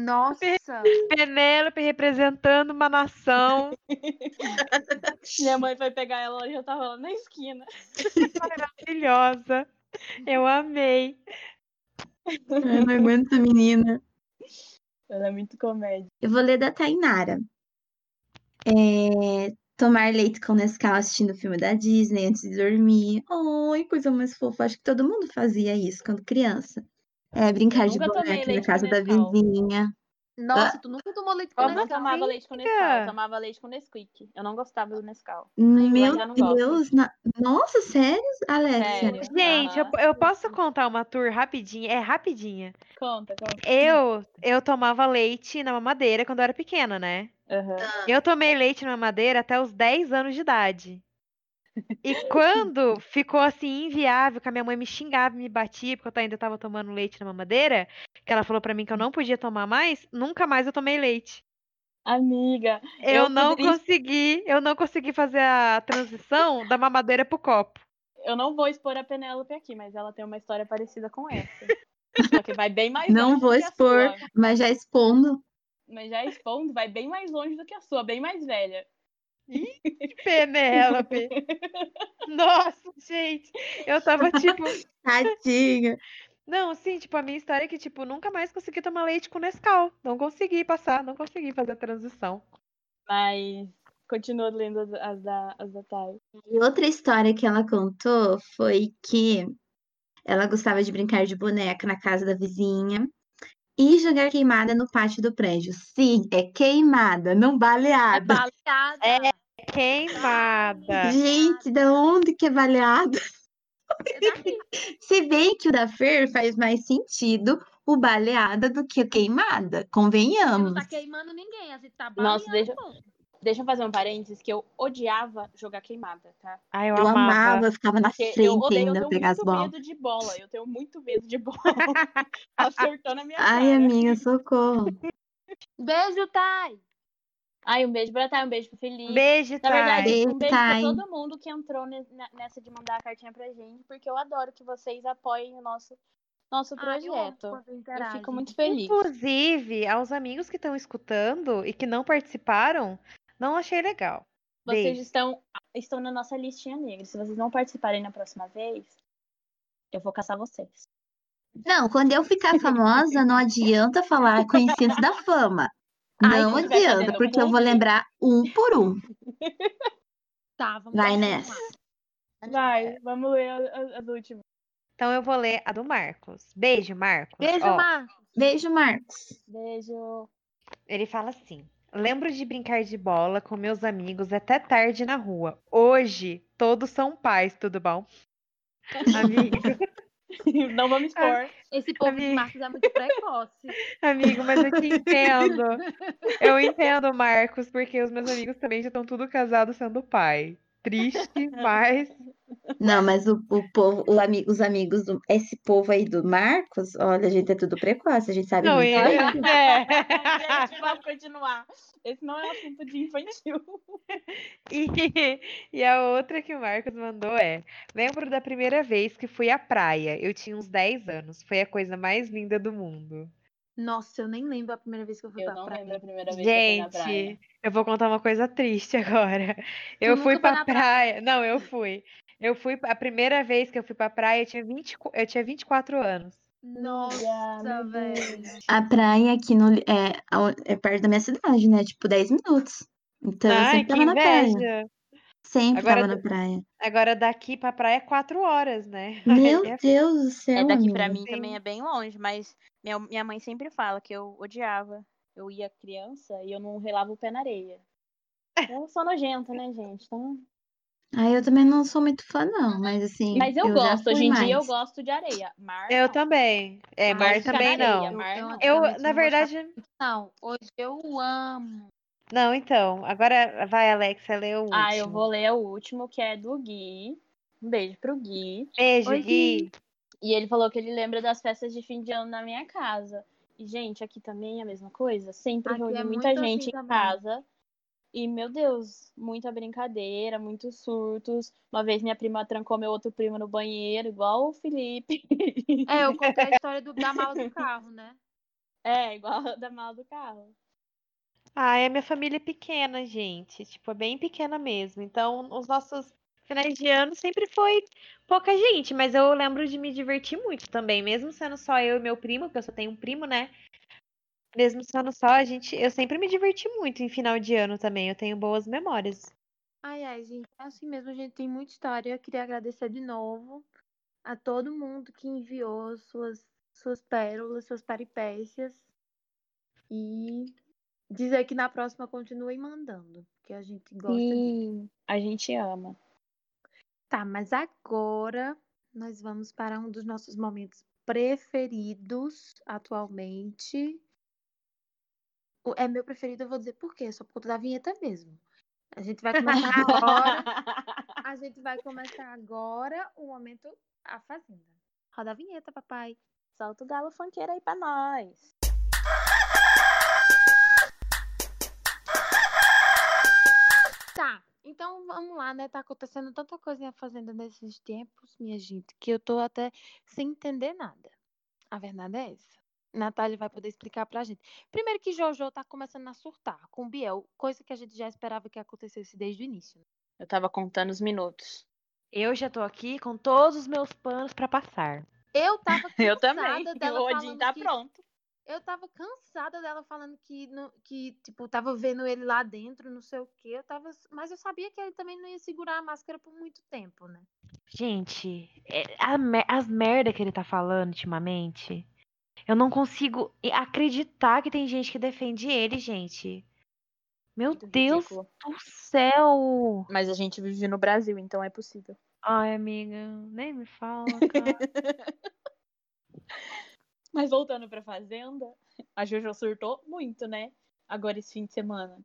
Nossa! [laughs] Penélope representando uma nação [laughs] Minha mãe foi pegar ela, ela já tava lá na esquina. maravilhosa. Eu amei. Eu não aguento essa menina. Ela é muito comédia. Eu vou ler da Tainara. É, tomar leite com Nescau assistindo o filme da Disney antes de dormir. Ai, coisa mais fofa. Acho que todo mundo fazia isso quando criança. É, brincar Eu de boneca na casa da vizinha. Nossa, tu nunca tomou leite com Eu Nescau? tomava leite com. Nescau, eu tomava leite com Nesquik. Eu não gostava do Nescau. Meu. Deus, na- nossa, sério, Alexia? Sério. Gente, eu, Aham. eu posso contar uma tour rapidinha? É rapidinha. Conta, conta. Eu, eu tomava leite na mamadeira quando eu era pequena, né? Aham. Eu tomei leite na mamadeira até os 10 anos de idade. E quando ficou assim inviável, que a minha mãe me xingava, e me batia, porque eu ainda tava tomando leite na mamadeira, que ela falou pra mim que eu não podia tomar mais, nunca mais eu tomei leite. Amiga, Eu, Eu não poderia- consegui, eu não consegui fazer a transição da mamadeira pro copo. eu não vou expor a Penélope aqui, mas ela tem uma história parecida com essa. Só que vai bem mais Não longe vou do que a expor, sua. mas já expondo. Mas já expondo, vai bem mais longe do que a sua, bem mais velha. Penélope. Nossa, gente. Eu tava tipo. [laughs] Tadinha. Não, sim, tipo, a minha história é que, tipo, nunca mais consegui tomar leite com Nescau. Não consegui passar, não consegui fazer a transição. Mas continua lendo as, as da, as da Thay. E outra história que ela contou foi que ela gostava de brincar de boneca na casa da vizinha e jogar queimada no pátio do prédio. Sim, é queimada, não É baleada. baleada. É. Queimada. Gente, da onde que é baleada? É. [laughs] Se bem que o da Fer faz mais sentido o baleada do que o queimada, Você não convenhamos. tá queimando ninguém, assim, tá Nossa, baleando. deixa- pô. Deixa eu fazer um parênteses que eu odiava jogar queimada, tá? Ai, eu, Eu amava. amava, eu ficava na Porque eu frente odeio, eu ainda tenho pegar as muito bolas. medo de bola. Eu tenho muito medo de bola. [laughs] Acertou na minha Ai, cara. amiga, socorro. Beijo, Thay. Ai, um beijo pra Thay, um beijo pro Felipe. Beijo, Na verdade, Thay. Beijo, um beijo pra Thay. todo mundo que entrou ne- ne- nessa de mandar a cartinha pra gente, porque eu adoro que vocês apoiem o nosso, nosso Ah, eu projeto. eu interagem. fico muito feliz. Inclusive, aos amigos que estão escutando e que não participaram, não achei legal. Vocês Beijo. estão, estão na nossa listinha negra. Se vocês não participarem na próxima vez, eu vou caçar vocês. Não, quando eu ficar famosa, não adianta falar conhecidos da fama. Ai, Não adianta, porque eu vou lembrar um por um. [laughs] Tá, vamos Vai nessa. Vai, vamos ler as últimas. Então eu vou ler a do Marcos. Beijo, Marcos. Beijo, Ó, Marcos. Beijo, Marcos. Beijo. Ele fala assim: Lembro de brincar de bola com meus amigos até tarde na rua. Hoje, todos são pais, tudo bom? [laughs] Amigo, Não vamos expor. Esse povo de Amiga. Marcos é muito precoce. amigo, mas eu te entendo. [laughs] Eu entendo, Marcos, porque os meus amigos também já estão tudo casados sendo pai. Triste, mas. Não, mas o, o povo, o ami- os amigos do. Esse povo aí do Marcos, olha, a gente é tudo precoce, a gente sabe Não, muito ele- bem. é. Gente, vamos continuar. Esse não é assunto de infantil. [laughs] E, e a outra que o Marcos mandou é: Lembro da primeira vez que fui à praia. Eu tinha uns 10 anos. Foi a coisa mais linda do mundo. Nossa, eu nem lembro a primeira vez que eu fui Eu pra não praia. lembro a primeira vez que eu fui na praia. Gente, eu vou contar uma coisa triste [laughs] agora. Eu fui pra na praia. Não, eu fui. Eu fui a primeira vez que eu fui pra praia, eu tinha 20, eu tinha 24 anos. Nossa, velho. A praia aqui no, é, é perto da minha cidade, né? Tipo, 10 minutos. Então eu Ai, sempre que tava na praia. Sempre Agora tava na praia. Agora daqui pra praia é 4 horas, né? [laughs] Meu é Deus do céu, É daqui pra amiga. mim também é bem longe, mas minha, minha mãe sempre fala que eu odiava. Eu ia criança e eu não relava o pé na areia. [laughs] Eu sou nojenta, né, gente? Então... Ah, eu também não sou muito fã, não, mas assim. Mas eu, já gosto, hoje em dia eu mais. gosto de areia. Mar, Eu não. também. É, mar fica também areia, não. mar Eu- não. Eu, Antigamente na verdade, Não, hoje eu amo. Não, então. Agora vai, Alexa, lê o último. Ah, eu vou ler o último, que é do Gui. Um beijo pro Gui. Beijo, Oi, Gui. E ele falou que ele lembra das festas de fim de ano na minha casa. E, gente, aqui também é a mesma coisa. Sempre reúne é muita muito gente assim em também. casa E, meu Deus, muita brincadeira, muitos surtos. Uma vez minha prima trancou meu outro primo no banheiro, igual o Felipe. É, eu contei a [laughs] história do, da mala do carro, né? É, igual a da mala do carro. Ah, é minha família é pequena, gente. Tipo, é bem pequena mesmo. Então, os nossos finais de ano sempre foi pouca gente, mas eu lembro de me divertir muito também, mesmo sendo só eu e meu primo, que eu só tenho um primo, né? Mesmo sendo só a gente, eu sempre me diverti muito em final de ano também. Eu tenho boas memórias. Ai, ai, gente, é assim mesmo, a gente tem muita história. Eu queria agradecer de novo a todo mundo que enviou suas, suas pérolas, suas peripécias. E dizer que na próxima continuem mandando, porque a gente gosta de. Sim, a gente ama. Tá, mas agora nós vamos para um dos nossos momentos preferidos atualmente. É meu preferido, eu vou dizer por quê, só por conta da vinheta mesmo. A gente vai começar agora. [laughs] A gente vai começar agora o momento A Fazenda. Roda a vinheta, papai. Solta o galo funkeiro aí pra nós. Tá, então vamos lá, né? Tá acontecendo tanta coisa em A Fazenda nesses tempos, minha gente, que eu tô até sem entender nada. A verdade é essa. Natália vai poder explicar pra gente. Primeiro que Jojo tá começando a surtar com Biel, coisa que a gente já esperava que acontecesse desde o início. né? Eu tava contando os minutos. Eu já tô aqui com todos os meus panos pra passar. Eu tava cansada [laughs] Eu também. dela O Odin falando tá que... pronto. Eu tava cansada dela falando que, não- que, tipo, tava vendo ele lá dentro, não sei o quê. Eu tava... Mas eu sabia que ele também não ia segurar a máscara por muito tempo, né? Gente, é- a as merda que ele tá falando ultimamente, eu não consigo acreditar que tem gente que defende ele, gente. Meu Muito Deus ridículo. do céu! Mas a gente vive no Brasil, então é possível. Ai, amiga, nem me fala, cara. [laughs] Mas voltando pra Fazenda, a Jojo surtou muito, né? Agora esse fim de semana.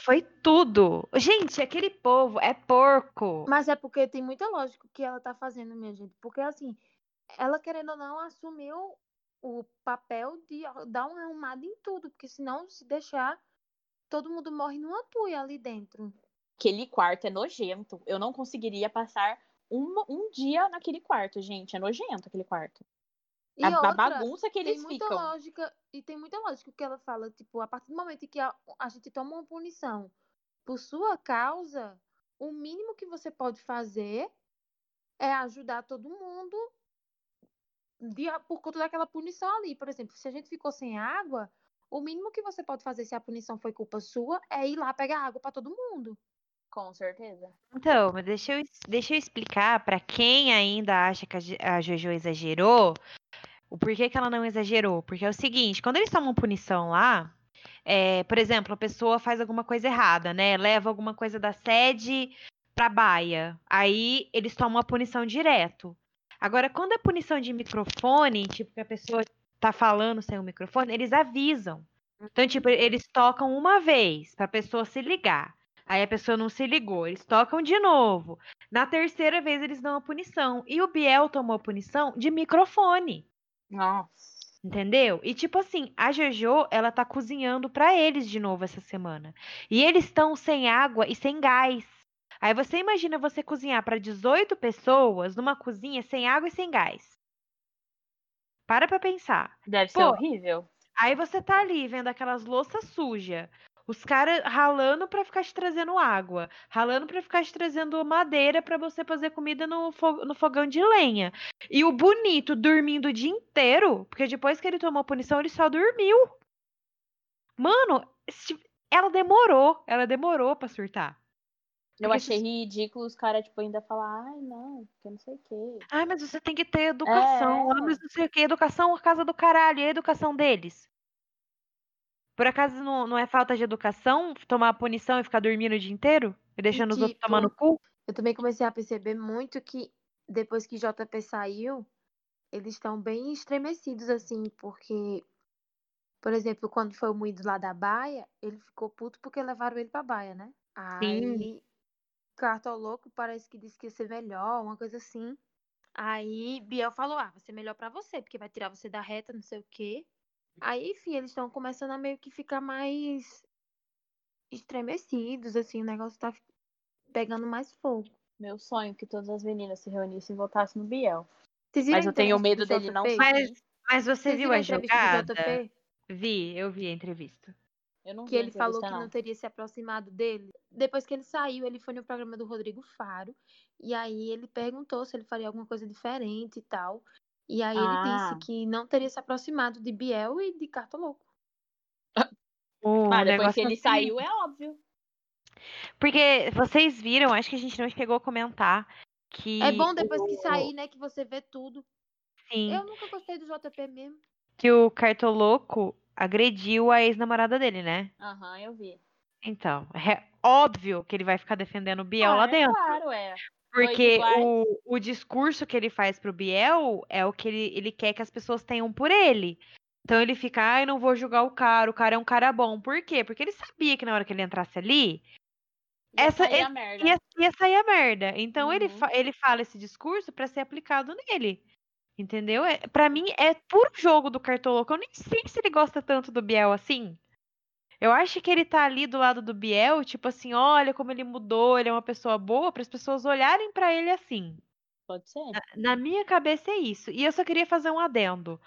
Foi tudo. Gente, aquele povo é porco. Mas é porque tem muita lógica o que ela tá fazendo, minha gente. Porque, assim, ela, querendo ou não, assumiu o papel de dar uma arrumada em tudo. Porque, senão, se deixar, todo mundo morre numa tuia ali dentro. Aquele quarto é nojento. Eu não conseguiria passar uma- um dia naquele quarto, gente. É nojento aquele quarto. E a, a outra, bagunça que tem eles muita ficam. lógica, e tem muita lógica o que ela fala. Tipo, a partir do momento que a, a gente toma uma punição por sua causa, o mínimo que você pode fazer é ajudar todo mundo de, por conta daquela punição ali. Por exemplo, se a gente ficou sem água, o mínimo que você pode fazer se a punição foi culpa sua é ir lá pegar água para todo mundo. Com certeza. Então, mas deixa eu, deixa eu explicar pra quem ainda acha que a, a Jojo exagerou, o porquê que ela não exagerou. Porque é o seguinte, quando eles tomam punição lá, é, por exemplo, a pessoa faz alguma coisa errada, né? Leva alguma coisa da sede pra baia. Aí eles tomam a punição direto. Agora, quando é punição de microfone, tipo, que a pessoa tá falando sem o microfone, eles avisam. Então, tipo, eles tocam uma vez pra pessoa se ligar. Aí a pessoa não se ligou, eles tocam de novo. Na terceira vez eles dão a punição. E o Biel tomou a punição de microfone, Nossa. entendeu? E tipo assim, a Jojo, ela tá cozinhando pra eles de novo essa semana. E eles estão sem água e sem gás. Aí você imagina você cozinhar pra 18 pessoas numa cozinha sem água e sem gás. Para pra pensar. Deve ser Pô, horrível. Aí você tá ali vendo aquelas louças sujas. Os caras ralando pra ficar te trazendo água. Ralando pra ficar te trazendo madeira pra você fazer comida no, fo- no fogão de lenha. E o bonito dormindo o dia inteiro. Porque depois que ele tomou a punição, ele só dormiu. Mano, ela demorou. Ela demorou pra surtar. Eu Porque achei ridículo os caras, tipo, ainda falar, ai, não, porque não sei o quê. Ai, mas você tem que ter educação. É. Ah, mas não sei o que. Educação é a casa do caralho. E a educação deles? Por acaso não, não é falta de educação tomar punição e ficar dormindo o dia inteiro? E deixando os outros tipo, tomando cu? Eu também comecei a perceber muito que depois que JP saiu, eles estão bem estremecidos, assim, porque, por exemplo, quando foi o moído lá da baia, ele ficou puto porque levaram ele pra baia, né? Aí, Cartoloco parece que disse que ia ser melhor, uma coisa assim. Aí, Biel falou: ah, vai ser melhor pra você, porque vai tirar você da reta, não sei o quê. Aí, enfim, eles estão começando a meio que ficar mais estremecidos, assim, o negócio tá pegando mais fogo. Meu sonho é que todas as meninas se reunissem e votassem no Biel. Mas eu tenho medo do dele não? Mas, mas você Vocês viu a entrevista do jogada? JP? Vi, eu vi a entrevista. Eu não que ele falou que não. teria se aproximado dele. Depois que ele saiu, ele foi no programa do Rodrigo Faro. E aí ele perguntou se ele faria alguma coisa diferente e tal. E aí Ah. ele disse que não teria se aproximado de Biel e de Cartoloco. O Ah, depois negócio que ele assim- saiu, é óbvio. Porque vocês viram, acho que a gente não chegou a comentar que. É bom depois que sair, né, que você vê tudo. Sim, Eu nunca gostei do JP mesmo. que o Cartoloco agrediu a ex-namorada dele, né? Aham, eu vi. Então, é óbvio que ele vai ficar defendendo o Biel lá Ah, é dentro. Claro, é. Porque o, o discurso que ele faz pro Biel é o que ele, ele quer que as pessoas tenham por ele. Então ele fica, ai, não vou julgar o cara, o cara é um cara bom. Por quê? Porque ele sabia que na hora que ele entrasse ali, Ia Essa- sair a esse- merda. ia, ia sair a merda. Então ele, Uhum. fa- ele fala esse discurso pra ser aplicado nele. Entendeu? É, para mim é puro jogo do Cartoloco. Eu nem sei se ele gosta tanto do Biel assim. Eu acho que ele tá ali do lado do Biel, tipo assim, olha como ele mudou, ele é uma pessoa boa, para as pessoas olharem pra ele assim. Pode ser. Na minha cabeça é isso. E eu só queria fazer um adendo.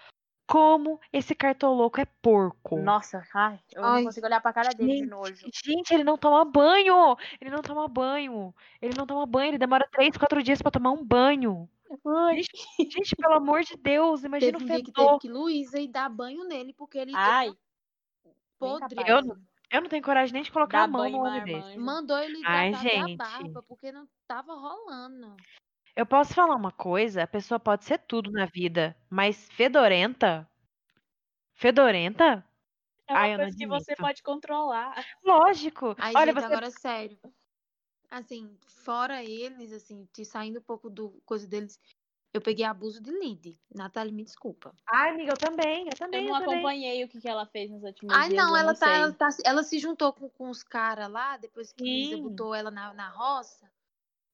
Como esse cartoloco é porco. Nossa, ai, eu Ai. não consigo olhar pra cara dele de Gente, nojo. Gente, ele não toma banho! Ele não toma banho! Ele não toma banho, ele demora três, quatro dias pra tomar um banho. Ai, Gente, pelo amor de Deus, imagina Teve o um dia que fedor. teve que Luísa ir dar banho nele, porque ele ai podre. Eu não- Eu não tenho coragem nem de colocar Dá a mão no desse. marmanjo. Mandou ele Ai, hidratar até a gente. barba, porque não tava rolando. Eu posso falar uma coisa? A pessoa pode ser tudo na vida, mas fedorenta? Fedorenta? É uma Ai, eu não coisa que você pode controlar. Lógico. Aí, Olha, gente, você agora sério. Assim, fora eles, assim, te saindo um pouco do coisa deles, eu peguei abuso de lead. Nathalie, me desculpa. Ai, amiga, eu também, eu Eu também, não eu também. acompanhei o que, que ela fez nos últimos Ai, dias. não, eu ela tá, sei. ela tá. Ela se juntou com, com os caras lá, depois que Sim. botou ela na, na roça.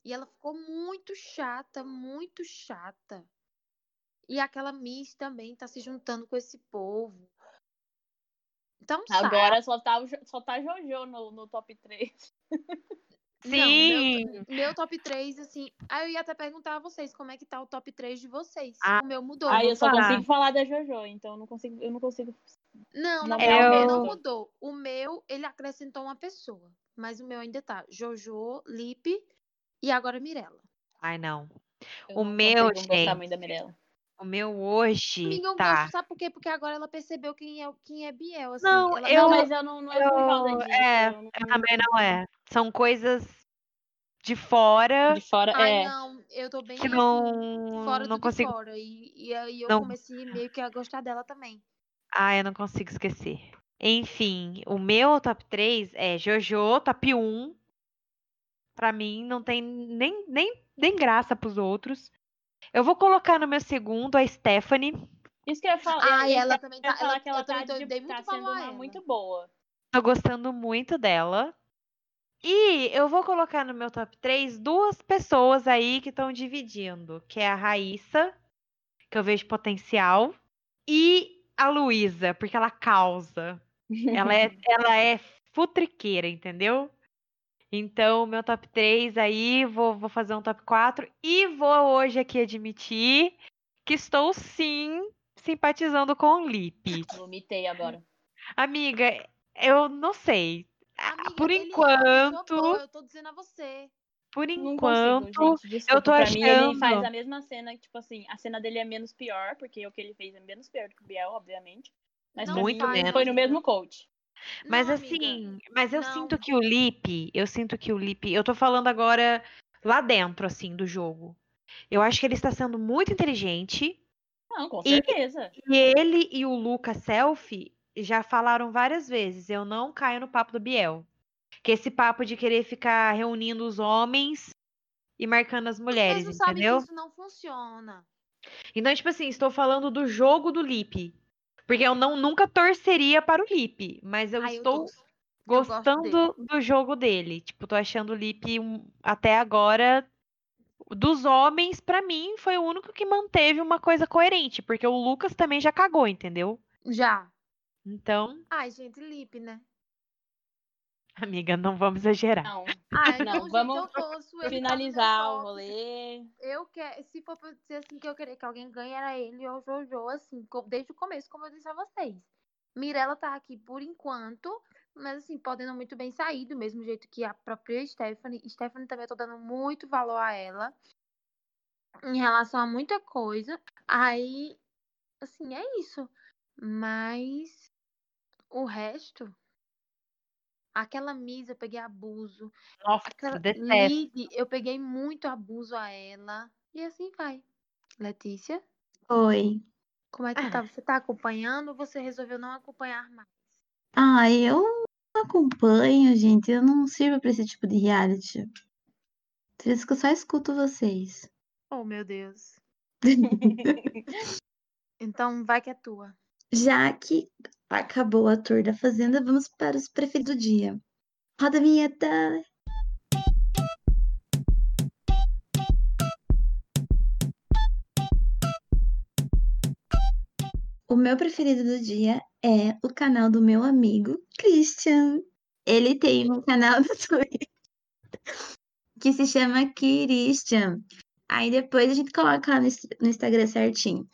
E ela ficou muito chata, muito chata. E aquela Miss também tá se juntando com esse povo. Então. Agora só tá, só tá Jojo no, no top 3. [laughs] Não, Sim. meu, meu top 3, assim. Aí eu ia até perguntar a vocês como é que tá o top 3 de vocês. Ah, o meu mudou. Aí eu só falar. consigo falar da Jojo, então eu não consigo. Eu não consigo. Não, Não, não, é o meu não mudou. O meu, ele acrescentou uma pessoa. Mas o meu ainda tá Jojo, Lipe e agora Mirella. Ai, não. Eu O não meu, gente, muito da Mirella. O meu hoje Amiga, eu tá. gosto, sabe por quê? Porque agora ela percebeu quem é, quem é Biel, assim. Não, ela, eu- não, mas eu não, não é por causa eu- disso. é, eu não- Eu também não é. São coisas de fora De fora, Ai, é. não, eu tô bem que assim, não, fora não do consigo. de fora. E, e aí eu Não. comecei meio que a gostar dela também. Ah, eu não consigo esquecer. Enfim, o meu top 3 é Jojo, top 1. Pra mim, não tem nem, nem, nem graça pros outros. Eu vou colocar no meu segundo a Stephanie. Isso que eu ia falar. Ia- ela também eu ia tá. falar Ela, que ela eu também tá, de- tá muito sendo uma muito boa. Tô gostando muito dela. E eu vou colocar no meu top 3 duas pessoas aí que estão dividindo, que é a Raíssa, que eu vejo potencial, e a Luísa, porque ela causa. Ela é, [laughs] ela é futriqueira, entendeu? Então, meu top 3 aí, vou, vou fazer um top 4 e vou hoje aqui admitir que estou sim simpatizando com o Lipe. Vomitei agora. Amiga, eu não sei. Amiga, por enquanto, eu tô dizendo a você. por enquanto, consigo, eu tô pra mim, ele achando- faz a mesma cena, que, tipo assim, a cena dele é menos pior, porque o que ele fez é menos pior do que o Biel, obviamente. Mas Não Muito mim, menos. foi no mesmo coach. mas Não, amiga, assim, mas eu não. sinto que o Lipe, eu sinto que o Lipe, eu tô falando agora lá dentro, assim, do jogo. Eu acho que ele está sendo muito inteligente. Não, com E- certeza. E ele e o Luca Selfie já falaram várias vezes, eu não caio no papo do Biel. Que esse papo de querer ficar reunindo os homens e marcando as Vocês mulheres, não sabem entendeu? que isso não funciona. Então, tipo assim, estou falando do jogo do Lipe. Porque eu não nunca torceria para o Lipe, mas eu Ai, eu estou. Eu gostando do jogo dele. Tipo, tô achando o Lipe um- até agora dos homens, pra mim, foi o único que manteve uma coisa coerente, porque o Lucas também já cagou, entendeu? Já. Então, Ai, gente, Lipe, né? [laughs] Amiga, não vamos exagerar. Não, Ah, Não, então, gente, vamos finalizar o rolê. Eu quero, se for pra dizer assim que eu queria que alguém ganhe, era ele ou o Jojo, assim, desde o começo, como eu disse a vocês. Mirella tá aqui por enquanto, mas assim, podendo muito bem sair, do mesmo jeito que a própria Stephanie. Stephanie também eu tô dando muito valor a ela em relação a muita coisa. Aí, assim, é isso. Mas o resto. Aquela Misa eu peguei abuso. Nossa, Aquela detesto. Lid, eu peguei muito abuso a ela. E assim vai. Letícia, Oi. como é que tá? Você tá acompanhando ou você resolveu não acompanhar mais? Ah, eu não acompanho, gente. Eu não sirvo pra esse tipo de reality. Por isso que eu só escuto vocês. Oh, meu Deus. [laughs] Então vai que é tua. Já que acabou a tour da Fazenda, vamos para os preferidos do dia. Roda a vinheta! O meu preferido do dia é o canal do meu amigo Christian. Ele tem um canal no [laughs] Twitter que se chama Christian. Aí depois a gente coloca lá no Inst- no Instagram certinho.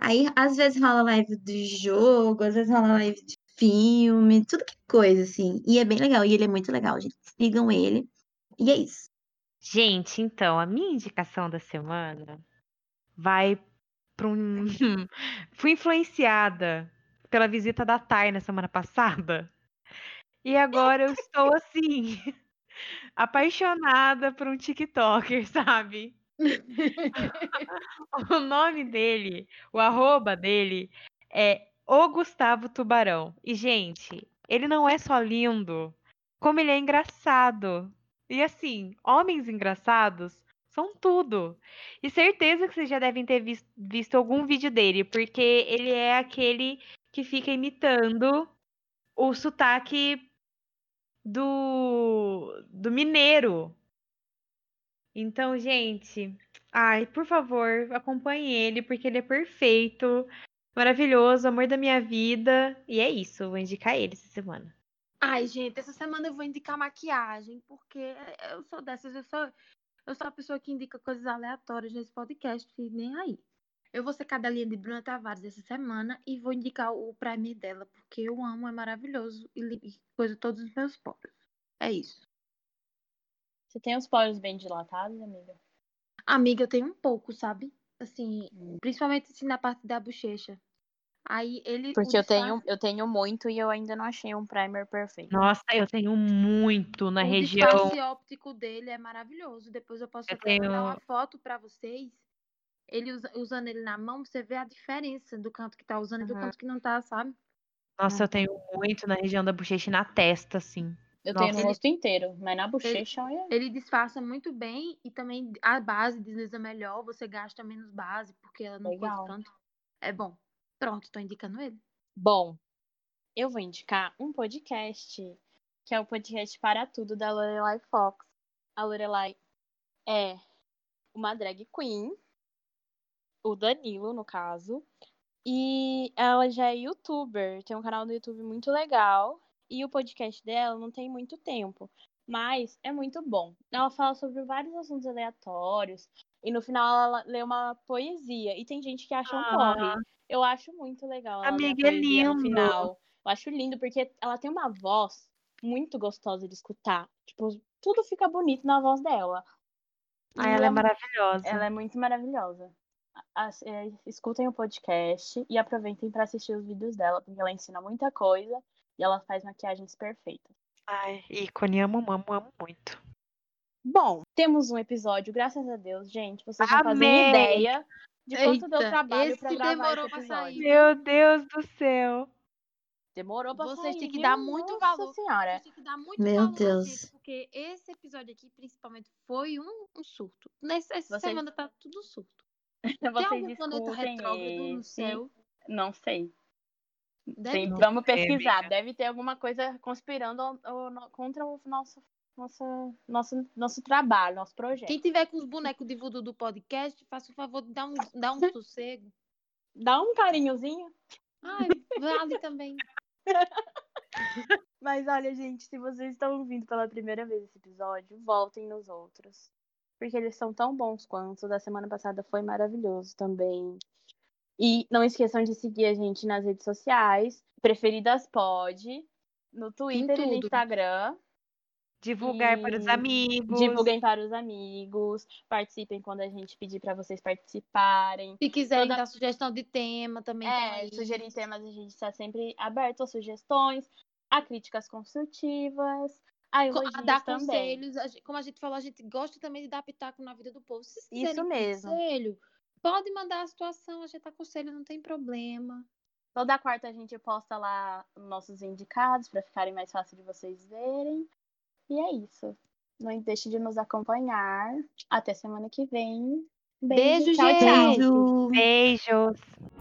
Aí, às vezes rola live de jogo, às vezes rola live de filme, tudo que coisa, assim. E é bem legal, e ele é muito legal, gente. Sigam ele. E é isso. Gente, então, a minha indicação da semana vai para um. [laughs] Fui influenciada pela visita da Thay na semana passada. E agora eu estou assim, [laughs] apaixonada por um TikToker, sabe? [laughs] O nome dele, o arroba dele é o Gustavo Tubarão. E, gente, ele não é só lindo, como ele é engraçado. E assim, homens engraçados são tudo. E certeza que vocês já devem ter vis- visto algum vídeo dele, porque ele é aquele que fica imitando o sotaque do, do mineiro. Então, gente, ai, por favor, acompanhe ele, porque ele é perfeito, maravilhoso, amor da minha vida. E é isso, vou indicar ele essa semana. Ai, gente, essa semana eu vou indicar maquiagem, porque eu sou dessas, eu sou, eu sou a pessoa que indica coisas aleatórias nesse podcast, e nem aí. Eu vou ser cadelinha de Bruna Tavares essa semana e vou indicar o Prime dela, porque eu amo, é maravilhoso e, coisa todos os meus poros. É isso. Você tem os poros bem dilatados, amiga? Amiga, eu tenho um pouco, sabe? Assim, principalmente assim na parte da bochecha. Aí ele. o Porque eu tenho, eu tenho muito e eu ainda não achei um primer perfeito. Nossa, eu tenho muito na o região. disfarce óptico dele é maravilhoso. Depois eu posso Eu tenho- uma foto pra vocês. Ele usa- usando ele na mão, você vê a diferença do canto que tá usando e do Uhum. canto que não tá, sabe? Nossa, eu tenho muito na região da bochecha e na testa, assim. Eu Nossa. tenho no Ele- rosto inteiro, mas na bochecha, olha. Ele disfarça muito bem e também a base desliza melhor, você gasta menos base, porque ela não Legal. coisa tanto. É bom. Pronto, tô indicando ele. Bom, eu vou indicar um podcast, que é o podcast Para Tudo da Lorelai Fox. A Lorelai é uma drag queen, o Danilo, no caso, e ela já é youtuber, tem um canal no YouTube muito legal, e o podcast dela não tem muito tempo, mas é muito bom. Ela fala sobre vários assuntos aleatórios, e no final ela lê uma poesia, e tem gente que acha um Ah. porre. Eu acho muito legal ela Amiga, é no final. Eu acho lindo, porque ela tem uma voz muito gostosa de escutar. Tipo, tudo fica bonito na voz dela. Ah, ela é ela- maravilhosa. ela é muito maravilhosa. As- é, escutem o podcast e aproveitem para assistir os vídeos dela, porque ela ensina muita coisa e ela faz maquiagens perfeitas. Ai, ícone, amo, amo, amo muito. Bom, temos um episódio, graças a Deus, gente. Vocês não fazem Amém! ideia de quanto deu trabalho pra gravar demorou esse pra episódio. sair. Meu Deus do céu. Demorou pra Vocês sair, têm que dar muito Nossa valor. senhora. Vocês têm que dar muito Meu valor, Deus. gente, porque esse episódio aqui, principalmente, foi um, um surto. Nessa essa Vocês- semana tá tudo surto. [laughs] Tem Vocês algum planeta retrógrado no céu? Não sei. Deve Sim, ter. vamos ter, pesquisar. amiga. Deve ter alguma coisa conspirando ao- ao- no- contra o nosso, nosso, nosso, nosso trabalho, nosso projeto. Quem tiver com os bonecos de voodoo do podcast, faça o favor de dar um, dar um [laughs] sossego. Dá um carinhozinho. Ai, vale também. [laughs] Mas olha, gente, se vocês estão ouvindo pela primeira vez esse episódio, voltem nos outros. Porque eles são tão bons quanto. O da semana passada foi maravilhoso também. E não esqueçam de seguir a gente nas redes sociais. Preferidas pode. No Twitter e no. Instagram. Divulgar para os E amigos. Divulguem para os amigos. Participem quando a gente pedir para vocês participarem. Se quiserem Toda- dar sugestão de tema também. É, sugerir temas, a gente está sempre aberto a sugestões, a críticas construtivas, a a dar também. conselhos. como a gente falou, a gente gosta também de dar pitaco na vida do povo. Se Isso mesmo. conselho, pode mandar a situação, a gente aconselha, não tem problema. Toda quarta a gente posta lá nossos indicados para ficarem mais fácil de vocês verem. E é isso. Não deixe de nos acompanhar. Até semana que vem. Beijo, tchau, gente. tchau. Beijo. Beijos.